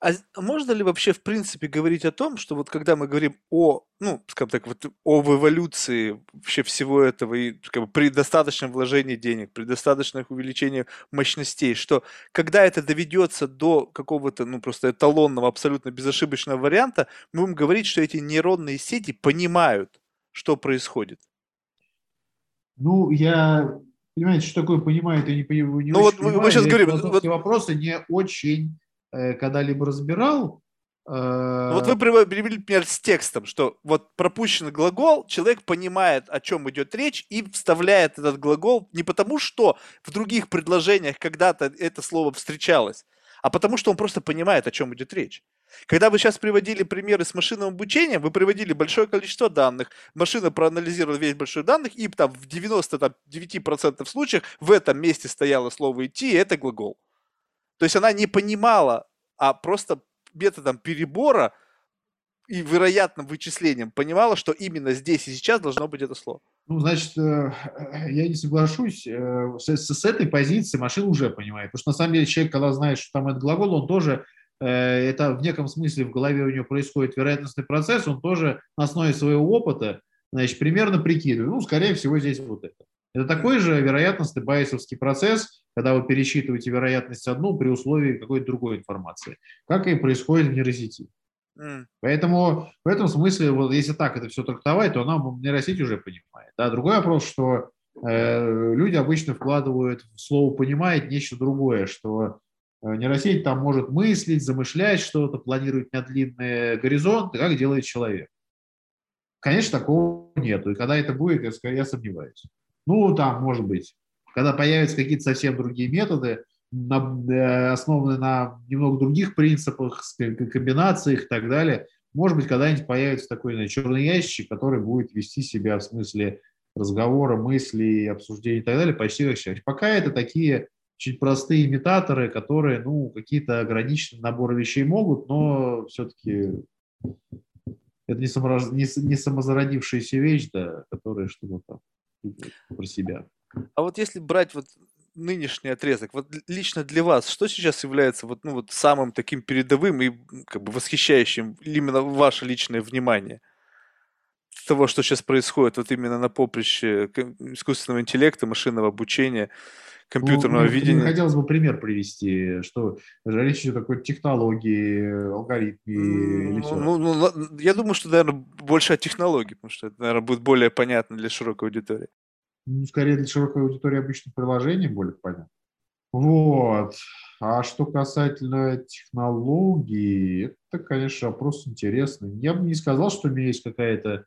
А можно ли вообще, в принципе, говорить о том, что вот когда мы говорим о, ну, скажем так, вот об эволюции вообще всего этого и как бы, при достаточном вложении денег, при достаточном увеличении мощностей, что когда это доведется до какого-то, ну, просто эталонного, абсолютно безошибочного варианта, мы будем говорить, что эти нейронные сети понимают, что происходит? Ну, я, понимаете, что такое понимает, я не, не ну, вот понимаю. мы сейчас я говорим... Вот... вопросы не очень э, когда-либо разбирал. Э... Вот вы привели пример с текстом, что вот пропущенный глагол, человек понимает, о чем идет речь, и вставляет этот глагол не потому, что в других предложениях когда-то это слово встречалось, а потому что он просто понимает, о чем идет речь. Когда вы сейчас приводили примеры с машинным обучением, вы приводили большое количество данных, машина проанализировала весь большой данных, и там в 99% случаев в этом месте стояло слово «идти», и это глагол. То есть она не понимала, а просто методом перебора и вероятным вычислением понимала, что именно здесь и сейчас должно быть это слово. Ну, значит, э, я не соглашусь. Э, с, этой позиции машина уже понимает. Потому что на самом деле человек, когда знает, что там это глагол, он тоже Э, это в неком смысле в голове у него происходит вероятностный процесс, он тоже на основе своего опыта, значит, примерно прикидывает, ну, скорее всего, здесь вот это. Это такой же вероятностный байесовский процесс, когда вы пересчитываете вероятность одну при условии какой-то другой информации, как и происходит в нейросети. Mm. Поэтому в этом смысле, вот если так это все трактовать, то она нейросеть уже понимает. Да? Другой вопрос, что э, люди обычно вкладывают в слово «понимает» нечто другое, что Э, нейросеть там может мыслить, замышлять что-то, планировать на длинные горизонты, как делает человек. Конечно, такого нету. И когда это будет, я, я сомневаюсь. Ну, там, может быть, когда появятся какие-то совсем другие методы, на, э, основанные на немного других принципах, комбинациях и так далее, может быть, когда-нибудь появится такой знаю, черный ящик, который будет вести себя в смысле разговора, мыслей, обсуждений и так далее почти как человек. Пока это такие очень простые имитаторы, которые, ну, какие-то ограниченные наборы вещей могут, но все-таки это не, саморож... не, не самозародившаяся вещь, да, которая что-то там про себя. А вот если брать вот нынешний отрезок, вот лично для вас, что сейчас является вот, ну, вот самым таким передовым и как бы восхищающим именно ваше личное внимание? того, что сейчас происходит вот именно на поприще искусственного интеллекта, машинного обучения, компьютерного ну, видения. Хотелось бы пример привести, что речь идет о какой-то технологии, алгоритме или ну, все. Ну, ну, я думаю, что, наверное, больше о технологии, потому что это, наверное, будет более понятно для широкой аудитории. Ну, скорее для широкой аудитории обычно приложение более понятно. Вот. А что касательно технологий, это, конечно, вопрос интересный. Я бы не сказал, что у меня есть какая-то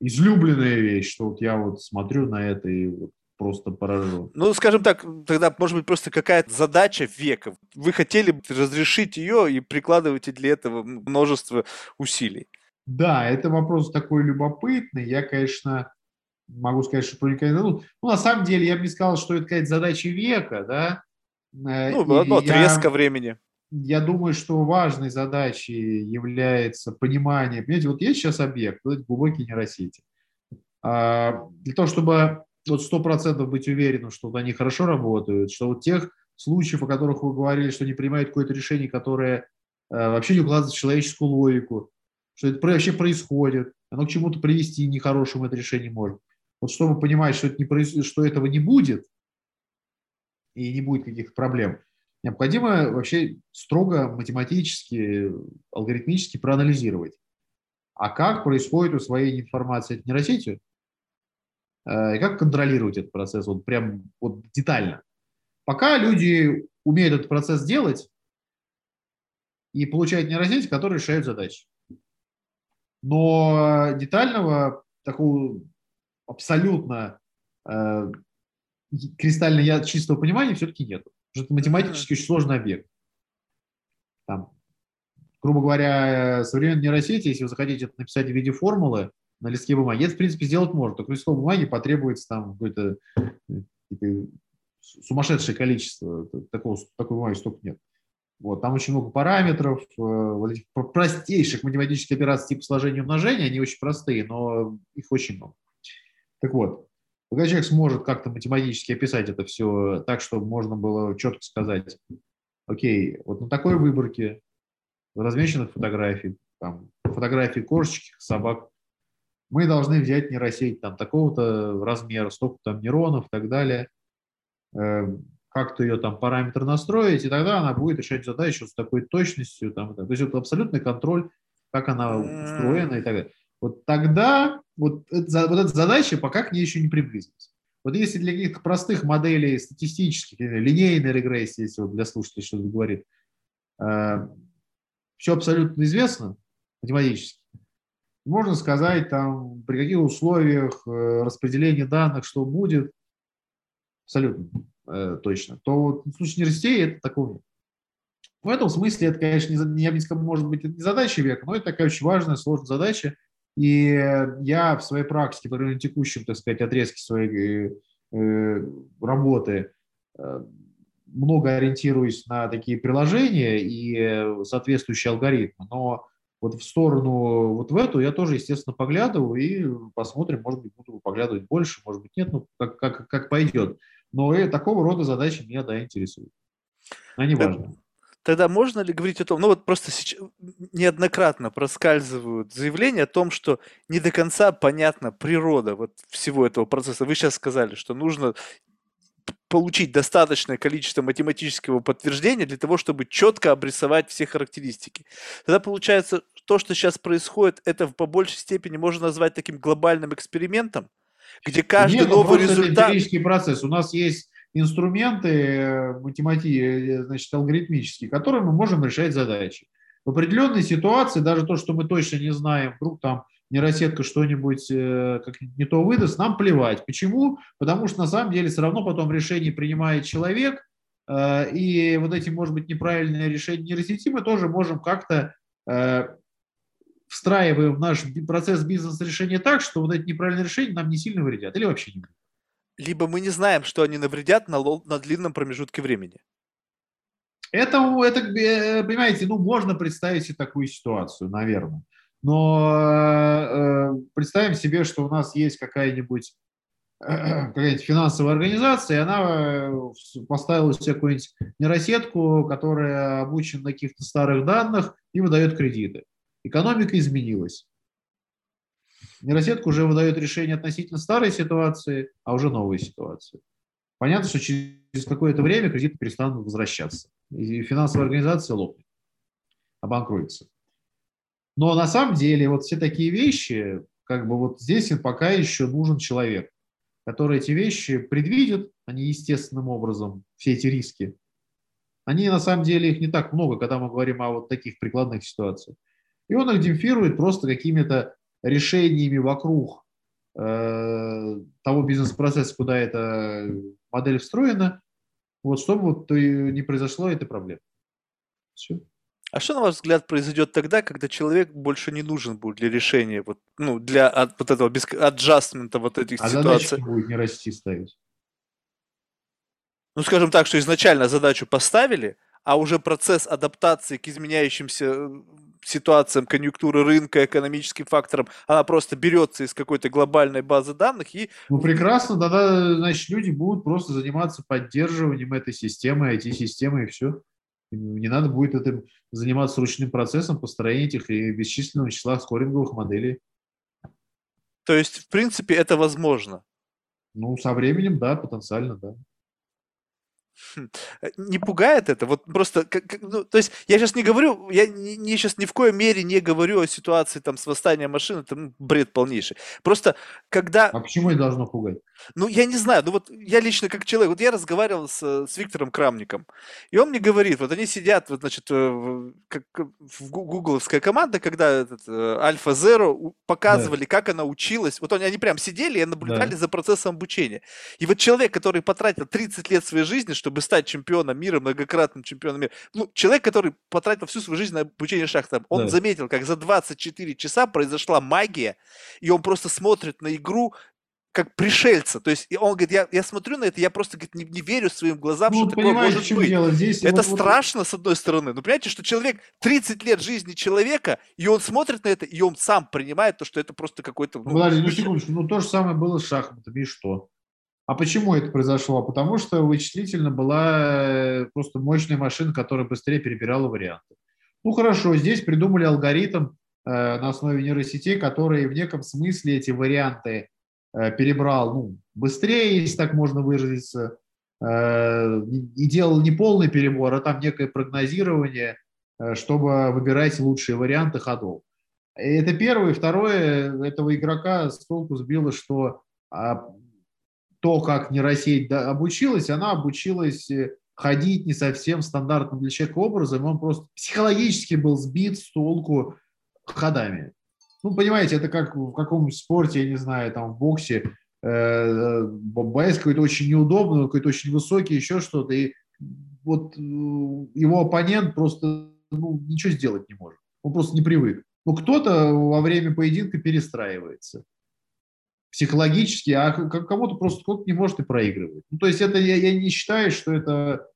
излюбленная вещь, что вот я вот смотрю на это и вот просто поражен. Ну, скажем так, тогда, может быть, просто какая-то задача века. Вы хотели разрешить ее и прикладываете для этого множество усилий. Да, это вопрос такой любопытный. Я, конечно, могу сказать, что про ну, ну, на самом деле, я бы не сказал, что это какая-то задача века, да. Э, ну, одно отрезка я, времени. Я думаю, что важной задачей является понимание, понимаете, вот есть сейчас объект, вот глубокие нейросети. А, для того, чтобы вот сто процентов быть уверенным, что вот они хорошо работают, что вот тех случаев, о которых вы говорили, что они принимают какое-то решение, которое э, вообще не укладывается в человеческую логику, что это вообще происходит, оно к чему-то привести нехорошему это решение может. Вот чтобы понимать, что, это не проис... что этого не будет, и не будет каких-то проблем, необходимо вообще строго математически, алгоритмически проанализировать. А как происходит усвоение информации от нейросетью, и как контролировать этот процесс вот прям вот детально. Пока люди умеют этот процесс делать и получают нейросети, которые решают задачи. Но детального такого абсолютно э, кристально чистого понимания все-таки нет. Потому что это математически очень сложный объект. Там, грубо говоря, современные нейросети, если вы захотите это написать в виде формулы на листке бумаги, это, в принципе, сделать можно. Только листок бумаги потребуется там какое-то сумасшедшее количество. Такого, такой бумаги столько нет. Вот, там очень много параметров, э, вот этих простейших математических операций типа сложения и умножения, они очень простые, но их очень много. Так вот, когда человек сможет как-то математически описать это все так, чтобы можно было четко сказать, окей, вот на такой выборке размеченных фотографий, там, фотографии кошечек, собак, мы должны взять нейросеть там такого-то размера, столько там нейронов и так далее, эм, как-то ее там параметр настроить, и тогда она будет решать задачу с такой точностью. Там, то есть это абсолютный контроль, как она устроена и так далее. Вот тогда вот, это, вот эта задача пока к ней еще не приблизилась. Вот если для каких-то простых моделей статистических, линейной регрессии, если вот для слушателей что-то говорит, э, все абсолютно известно математически, можно сказать, там, при каких условиях э, распределения данных, что будет, абсолютно э, точно, то вот в случае нейросетей это такого. В этом смысле это, конечно, не, я бы не сказал, может быть, не задача века, но это такая очень важная, сложная задача, и я в своей практике, на текущем, так сказать, отрезке своей э, э, работы э, много ориентируюсь на такие приложения и соответствующие алгоритмы, но вот в сторону вот в эту я тоже, естественно, поглядываю и посмотрим, может быть, буду поглядывать больше, может быть, нет, ну, как, как, как пойдет. Но и такого рода задачи меня, да, интересуют. Они важны. Тогда можно ли говорить о том, ну вот просто сейчас неоднократно проскальзывают заявления о том, что не до конца понятна природа вот всего этого процесса. Вы сейчас сказали, что нужно получить достаточное количество математического подтверждения для того, чтобы четко обрисовать все характеристики. Тогда получается, то, что сейчас происходит, это в по большей степени можно назвать таким глобальным экспериментом, где каждый Нет, новый результат... Это процесс. У нас есть инструменты э, математики, э, значит, алгоритмические, которыми мы можем решать задачи. В определенной ситуации, даже то, что мы точно не знаем, вдруг там нейросетка что-нибудь э, как не то выдаст, нам плевать. Почему? Потому что на самом деле все равно потом решение принимает человек, и вот эти, может быть, неправильные решения нейросети мы тоже можем как-то встраиваем в наш процесс бизнес-решения так, что вот эти неправильные решения нам не сильно вредят или вообще не вредят либо мы не знаем, что они навредят на, на длинном промежутке времени. Это, это, э, понимаете, ну, можно представить себе такую ситуацию, наверное. Но э, представим себе, что у нас есть какая-нибудь какая-нибудь финансовая организация, и она э, поставила себе какую-нибудь нейросетку, которая обучена на каких-то старых данных и выдает кредиты. Экономика изменилась. Нейросетка уже выдает решение относительно старой ситуации, а уже новой ситуации. Понятно, что через какое-то время кредиты перестанут возвращаться. И финансовая организация лопнет, обанкруется. Но на самом деле вот все такие вещи, как бы вот здесь пока еще нужен человек, который эти вещи предвидит, они естественным образом, все эти риски. Они на самом деле их не так много, когда мы говорим о вот таких прикладных ситуациях. И он их демпфирует просто какими-то решениями вокруг э, того бизнес-процесса, куда эта модель встроена, вот чтобы вот не произошло этой проблемы. Все. А что, на ваш взгляд, произойдет тогда, когда человек больше не нужен будет для решения, вот, ну, для от, вот этого без, аджастмента вот этих а ситуаций? А будет не расти ставить. Ну, скажем так, что изначально задачу поставили, а уже процесс адаптации к изменяющимся э, ситуациям, конъюнктуры рынка, экономическим факторам, она просто берется из какой-то глобальной базы данных и... Ну, прекрасно, тогда, значит, люди будут просто заниматься поддерживанием этой системы, IT-системы и все. Не надо будет этим заниматься ручным процессом построения этих и бесчисленного числа скоринговых моделей. То есть, в принципе, это возможно? Ну, со временем, да, потенциально, да. Хм. Э, не пугает это? Вот просто, ну, то есть я сейчас не говорю, я не, не сейчас ни в коей мере не говорю о ситуации там с восстанием машин, это ну, бред полнейший. Просто когда... А почему это должно пугать? Ну, я не знаю, ну вот я лично как человек, вот я разговаривал с, с Виктором Крамником, и он мне говорит, вот они сидят, вот, значит, в, как, в гугловская команда, когда этот Альфа Zero показывали, да. как она училась, вот они, они прям сидели и наблюдали да. за процессом обучения. И вот человек, который потратил 30 лет своей жизни, чтобы стать чемпионом мира, многократным чемпионом мира, ну, человек, который потратил всю свою жизнь на обучение шахтам, он да. заметил, как за 24 часа произошла магия, и он просто смотрит на игру, как пришельца. То есть он говорит, я, я смотрю на это, я просто говорит, не, не верю своим глазам, ну, что такое может быть. Дело? Здесь это вот, страшно, вот... с одной стороны. Но понимаете, что человек, 30 лет жизни человека, и он смотрит на это, и он сам принимает то, что это просто какой-то... Ну, Подожди, ну секундочку, ну то же самое было с шахматами, и что? А почему это произошло? Потому что вычислительно была э, просто мощная машина, которая быстрее перебирала варианты. Ну хорошо, здесь придумали алгоритм э, на основе нейросетей, который в неком смысле эти варианты Э, перебрал ну, быстрее, если так можно выразиться, э, и делал не полный перебор, а там некое прогнозирование, э, чтобы выбирать лучшие варианты ходов. Это первое. Второе, этого игрока с толку сбило, что а, то, как нейросеть обучилась, она обучилась ходить не совсем стандартным для человека образом, он просто психологически был сбит с толку ходами. Ну, понимаете, это как в каком спорте, я не знаю, там в боксе, э, боец какой-то очень неудобный, какой-то очень высокий, еще что-то, и вот э, его оппонент просто ну, ничего сделать не может. Он просто не привык. Ну, кто-то во время поединка перестраивается психологически, а кому-то просто кто-то не может и проигрывать. Ну, то есть это я, я не считаю, что это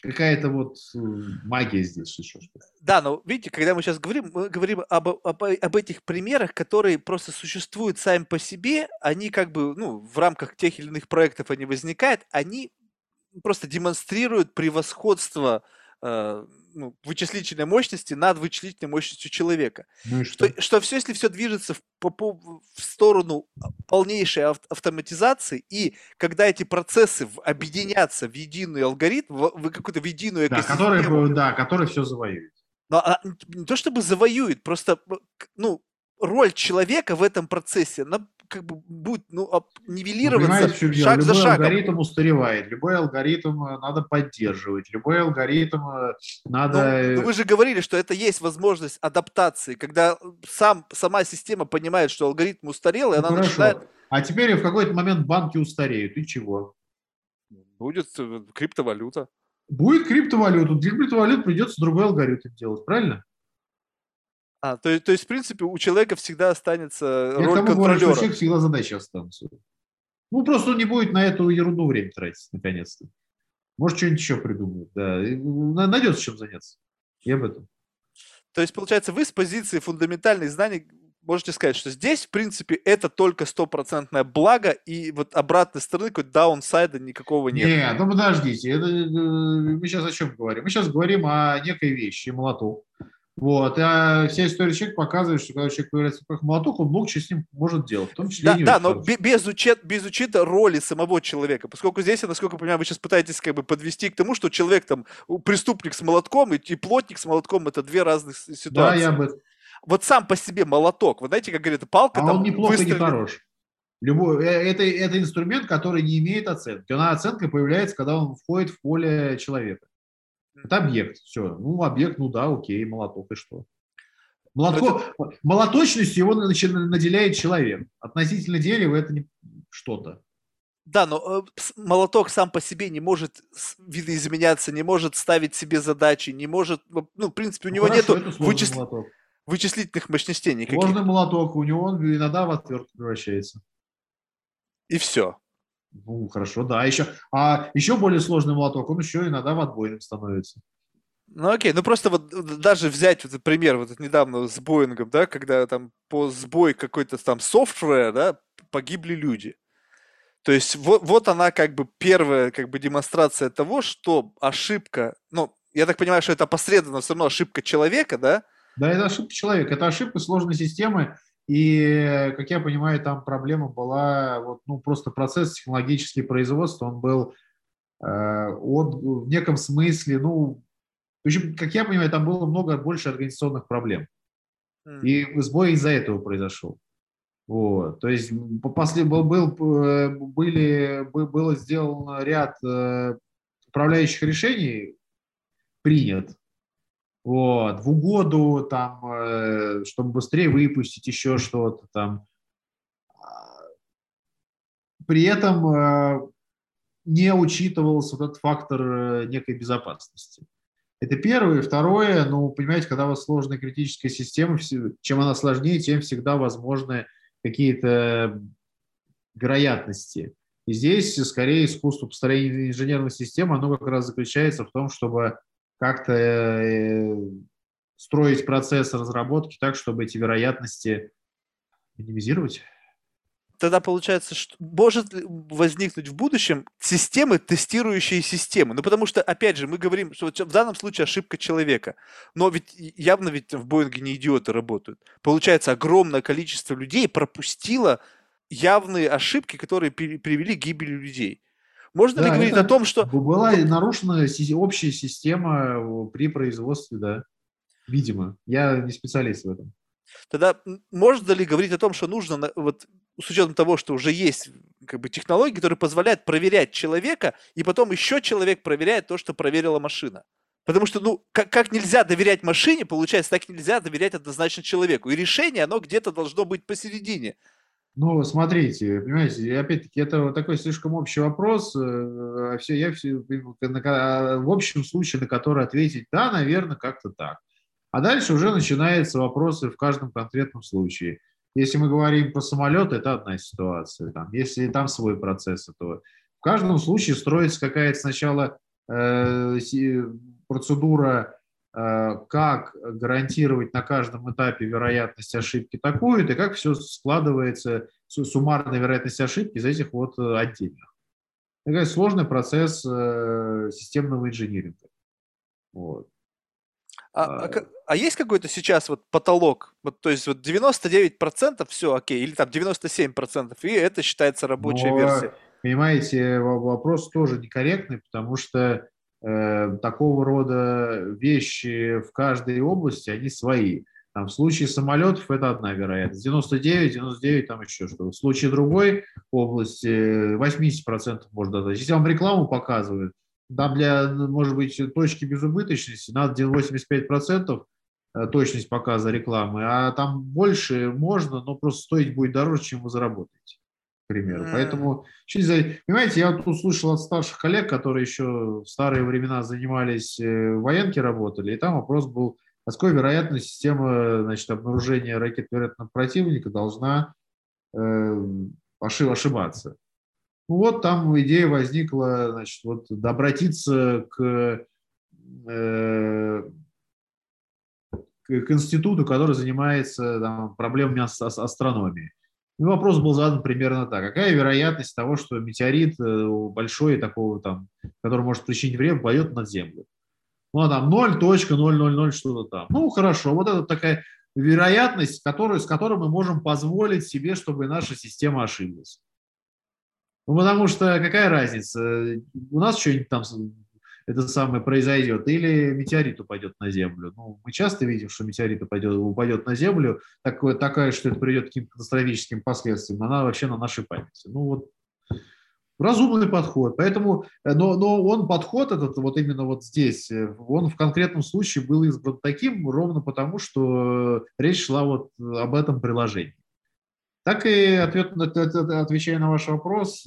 какая-то вот э, магия здесь еще что Да, но видите, когда мы сейчас говорим, мы говорим об, об, об этих примерах, которые просто существуют сами по себе, они как бы, ну, в рамках тех или иных проектов они возникают, они просто демонстрируют превосходство ну, вычислительной мощности над вычислительной мощностью человека. Ну что? Что, что все, если все движется в, по, в сторону полнейшей автоматизации, и когда эти процессы объединятся в единый алгоритм, в, в какую-то в единую экосистему... Да, который, да, который все завоюет. Но, а, не то чтобы завоюет, просто ну, роль человека в этом процессе, она как бы будет ну, нивелироваться ну, шаг за шагом. Любой алгоритм устаревает, любой алгоритм э, надо поддерживать, любой алгоритм э, надо... Ну, э, ну, вы же говорили, что это есть возможность адаптации, когда сам, сама система понимает, что алгоритм устарел, и ну, она хорошо. начинает... А теперь в какой-то момент банки устареют, и чего? Будет криптовалюта. Будет криптовалюта. Для криптовалют придется другой алгоритм делать, правильно? А, то, то есть, в принципе, у человека всегда останется Я роль контролера. Говорю, что у человека всегда задачи останутся. Ну, просто он не будет на эту ерунду время тратить, наконец-то. Может, что-нибудь еще придумает, да. Найдется чем заняться. Я об этом. То есть, получается, вы с позиции фундаментальных знаний можете сказать, что здесь, в принципе, это только стопроцентное благо, и вот обратной стороны какой-то даунсайда никакого нет. Нет, ну подождите, это, э, мы сейчас о чем говорим? Мы сейчас говорим о некой вещи, молоток, вот. А вся история человека показывает, что когда человек появляется как молоток, он много чего с ним может делать, в том числе Да, да но без, учет, без учета роли самого человека. Поскольку здесь, насколько я понимаю, вы сейчас пытаетесь как бы подвести к тому, что человек там преступник с молотком и, и плотник с молотком это две разных ситуации. Да, я бы... Вот сам по себе молоток, вы знаете, как говорит, палка а там он неплохо выстрелит... не хорош. Любой, э, это, это инструмент, который не имеет оценки. Она оценка появляется, когда он входит в поле человека. Это объект, все. Ну, объект, ну да, окей, молоток, и что? Молотко, это... Молоточностью его наделяет человек. Относительно дерева это не что-то. Да, но э, молоток сам по себе не может видоизменяться, не может ставить себе задачи, не может, ну, в принципе, у него Хорошо, нету вычис... вычислительных мощностей никаких. Сложный молоток, у него он иногда в отвертку превращается. И все. Ну, хорошо, да. Еще, а еще более сложный молоток, он еще иногда в отбойном становится. Ну окей, ну просто вот даже взять вот пример вот недавно с Боингом, да, когда там по сбой какой-то там софтвера, да, погибли люди. То есть вот, вот она как бы первая как бы демонстрация того, что ошибка, ну, я так понимаю, что это посредственно все равно ошибка человека, да? Да, это ошибка человека, это ошибка сложной системы, и, как я понимаю, там проблема была, вот, ну, просто процесс технологический производства, он был э, от, в неком смысле, ну, в общем, как я понимаю, там было много больше организационных проблем. И сбой из-за этого произошел. Вот, то есть после был, был, э, были, было сделано ряд э, управляющих решений, принят, вот, в угоду, там, э, чтобы быстрее выпустить еще что-то там. При этом не учитывался вот этот фактор некой безопасности. Это первое. Второе, ну, понимаете, когда у вас сложная критическая система, чем она сложнее, тем всегда возможны какие-то вероятности. И здесь скорее искусство построения инженерной системы, оно как раз заключается в том, чтобы как-то э, строить процесс разработки так, чтобы эти вероятности минимизировать тогда получается, что может возникнуть в будущем системы, тестирующие системы. Ну, потому что, опять же, мы говорим, что в данном случае ошибка человека. Но ведь явно ведь в Боинге не идиоты работают. Получается, огромное количество людей пропустило явные ошибки, которые привели к гибели людей. Можно да, ли говорить о том, что... Была нарушена общая система э, при производстве, да. Видимо. Я не специалист в этом. Тогда можно ли говорить о том, что нужно вот с учетом того, что уже есть как бы технологии, которые позволяют проверять человека, и потом еще человек проверяет то, что проверила машина. Потому что, ну, как, как нельзя доверять машине, получается, так нельзя доверять однозначно человеку. И решение, оно где-то должно быть посередине. Ну, смотрите, понимаете, опять-таки, это такой слишком общий вопрос. Э, все, я все, в общем случае, на который ответить, да, наверное, как-то так. А дальше уже начинаются вопросы в каждом конкретном случае. Если мы говорим про самолет, это одна ситуация. Там, если там свой процесс, то в каждом случае строится какая-то сначала э, процедура, как гарантировать на каждом этапе вероятность ошибки такую, и как все складывается, суммарная вероятность ошибки из этих вот э, отдельных. Такой сложный процесс э, системного инжиниринга. Вот. А, а, а есть какой-то сейчас вот потолок? Вот, то есть вот 99% все окей, или там 97%, и это считается рабочая Но, версия. Понимаете, вопрос тоже некорректный, потому что э, такого рода вещи в каждой области, они свои. Там, в случае самолетов это одна вероятность. 99, 99, там еще что-то. В случае другой области 80% можно дать. Если вам рекламу показывают, там для, может быть, точки безубыточности надо 85% э, точность показа рекламы, а там больше можно, но просто стоить будет дороже, чем вы заработаете, к примеру. Mm. Поэтому, понимаете, я вот услышал от старших коллег, которые еще в старые времена занимались, э, военки работали, и там вопрос был, а с какой вероятностью система значит, обнаружения ракет вероятного противника должна э, ошибаться. Ну вот там идея возникла, значит, вот обратиться к, э, к институту, который занимается там, проблемами астрономии. И вопрос был задан примерно так. Какая вероятность того, что метеорит э, большой, такого там, который может причинить вред, пойдет над Землю? Ну, а там 0.000 что-то там. Ну, хорошо, вот это такая вероятность, которую, с которой мы можем позволить себе, чтобы наша система ошиблась. Ну, потому что какая разница, у нас что-нибудь там это самое произойдет, или метеорит упадет на Землю. Ну, мы часто видим, что метеорит упадет, упадет на Землю, такое, такая, что это приведет к каким-то катастрофическим последствиям, она вообще на нашей памяти. Ну вот, Разумный подход. Поэтому, э, но, но он подход этот вот именно вот здесь, э, он в конкретном случае был избран таким ровно потому, что речь шла вот об этом приложении. Так и ответ, отвечая на ваш вопрос,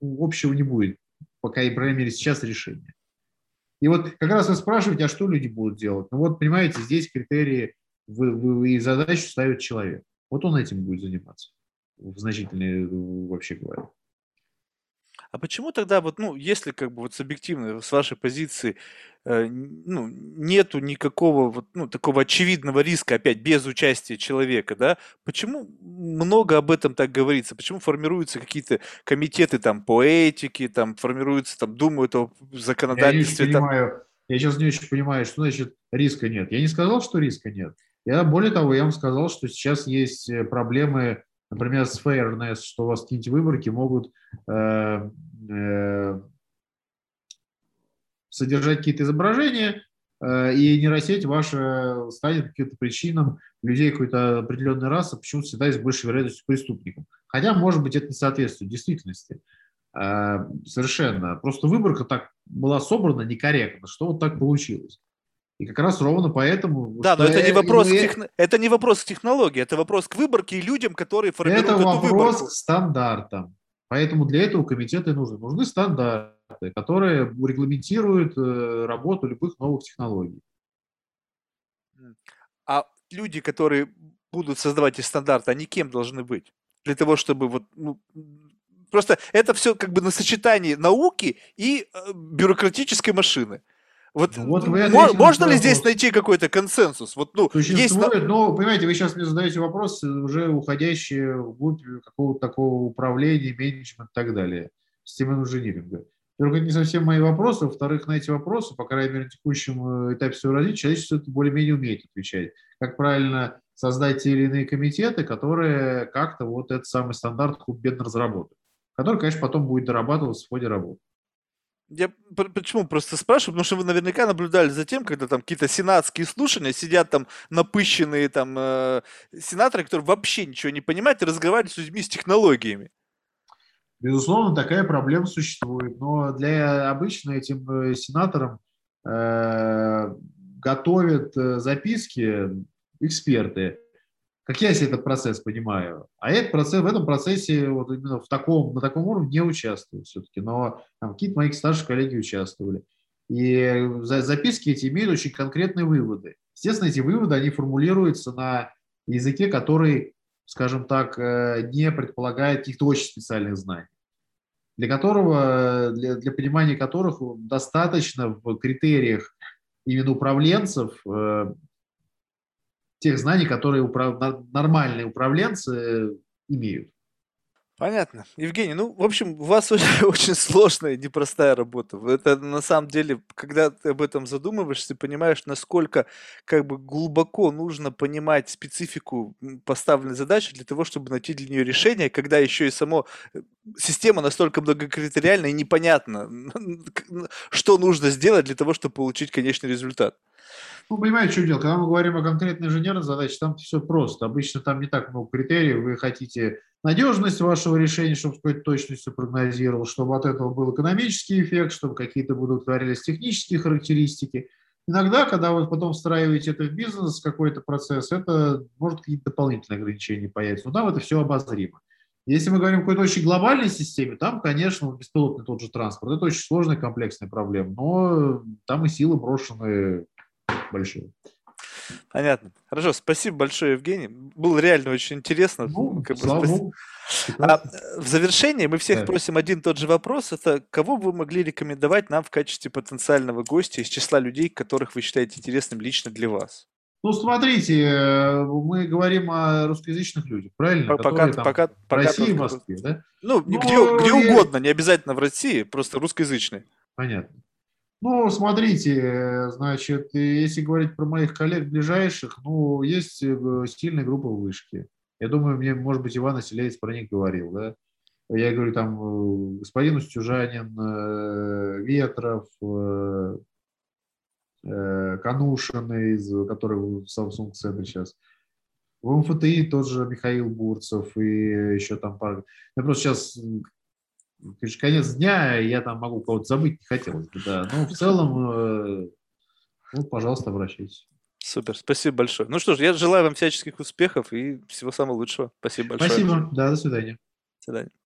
общего не будет, пока, и, по сейчас решение. И вот как раз вы спрашиваете, а что люди будут делать? Ну вот, понимаете, здесь критерии вы, и задачу ставит человек. Вот он этим будет заниматься, в значительной вообще говоря. А почему тогда вот, ну, если как бы вот с объективной, с вашей позиции, э, ну, нету никакого вот, ну, такого очевидного риска, опять, без участия человека, да, почему много об этом так говорится? Почему формируются какие-то комитеты там по этике, там формируются, там думают о законодательстве? Я не понимаю, я сейчас не очень понимаю, что значит риска нет. Я не сказал, что риска нет. Я, более того, я вам сказал, что сейчас есть э, проблемы например, с fairness, что у вас какие-нибудь выборки могут э, э, содержать какие-то изображения, э, и нейросеть ваша станет каким-то причинам людей какой-то определенной расы почему-то всегда есть большей вероятностью преступником. Хотя, может быть, это не соответствует действительности. Э, совершенно. Просто выборка так была собрана некорректно, что вот так получилось. И как раз ровно поэтому... Да, но это не, вопрос к тех... это не вопрос к технологии, это вопрос к выборке и людям, которые формируют это эту вопрос выборку. к стандартам. Поэтому для этого комитеты нужны. Нужны стандарты, которые регламентируют э, работу любых новых технологий. А люди, которые будут создавать эти стандарты, они кем должны быть? Для того, чтобы вот... Ну, просто это все как бы на сочетании науки и э, бюрократической машины. Вот, ну, вот вы можно ли здесь найти какой-то консенсус? Вот, ну, Существует, есть... но, понимаете, вы сейчас мне задаете вопросы, уже уходящие вглубь какого-то такого управления, менеджмента и так далее, системы инжиниринга. Во-первых, это не совсем мои вопросы, во-вторых, на эти вопросы, по крайней мере, на текущем э, этапе своего развития, человечество это более-менее умеет отвечать. Как правильно создать те или иные комитеты, которые как-то вот этот самый стандарт бедно разработают, который, конечно, потом будет дорабатываться в ходе работы. Я почему просто спрашиваю, потому что вы наверняка наблюдали за тем, когда там какие-то сенатские слушания, сидят там напыщенные там э, сенаторы, которые вообще ничего не понимают и разговаривают с людьми с технологиями. Безусловно, такая проблема существует, но для обычно этим э, сенаторам э, готовят э, записки эксперты, как я себе этот процесс понимаю. А этот процесс, в этом процессе вот именно в таком, на таком уровне не участвую все-таки, но там, какие-то мои старшие коллеги участвовали. И записки эти имеют очень конкретные выводы. Естественно, эти выводы, они формулируются на языке, который, скажем так, э, не предполагает каких-то очень специальных знаний, для которого, для, для понимания которых достаточно в критериях именно управленцев э, тех знаний, которые управ... нормальные управленцы имеют. Понятно. Евгений, ну, в общем, у вас очень, очень сложная, непростая работа. Это на самом деле, когда ты об этом задумываешься, понимаешь, насколько как бы глубоко нужно понимать специфику поставленной задачи для того, чтобы найти для нее решение, когда еще и само э, система настолько многокритериальна и непонятно, что нужно сделать для того, чтобы получить конечный результат. Ну, понимаете, что дело? Когда мы говорим о конкретной инженерной задаче, там все просто. Обычно там не так много критериев. Вы хотите надежность вашего решения, чтобы с какой-то точностью прогнозировал, чтобы от этого был экономический эффект, чтобы какие-то будут творились технические характеристики. Иногда, когда вы потом встраиваете это в бизнес, какой-то процесс, это может какие-то дополнительные ограничения появиться. Но там это все обозримо. Если мы говорим о какой-то очень глобальной системе, там, конечно, беспилотный тот же транспорт. Это очень сложная, комплексная проблема. Но там и силы брошены большое. Понятно. Хорошо, спасибо большое, Евгений. Было реально очень интересно. Ну, как бы, а, в завершении мы всех да. просим один тот же вопрос. Это кого вы могли рекомендовать нам в качестве потенциального гостя из числа людей, которых вы считаете интересным лично для вас? Ну, смотрите, э, мы говорим о русскоязычных людях, правильно? Пока, там пока, в пока России в Москве, да? Ну, ну где, где угодно, не обязательно в России, просто русскоязычные. Понятно. Ну, смотрите, значит, если говорить про моих коллег ближайших, ну, есть э, сильная группа вышки. Я думаю, мне, может быть, Иван Оселец про них говорил, да? Я говорю, там, э, господин Устюжанин, э, Ветров, Канушин, из, который в Samsung центре сейчас. В МФТИ тоже Михаил Бурцев и еще там пара. Я просто сейчас конечно, конец дня, я там могу кого-то забыть, не хотелось бы, да. Но в целом, э, ну, пожалуйста, обращайтесь. Супер, спасибо большое. Ну что ж, я желаю вам всяческих успехов и всего самого лучшего. Спасибо большое. Спасибо, да, до свидания. До свидания.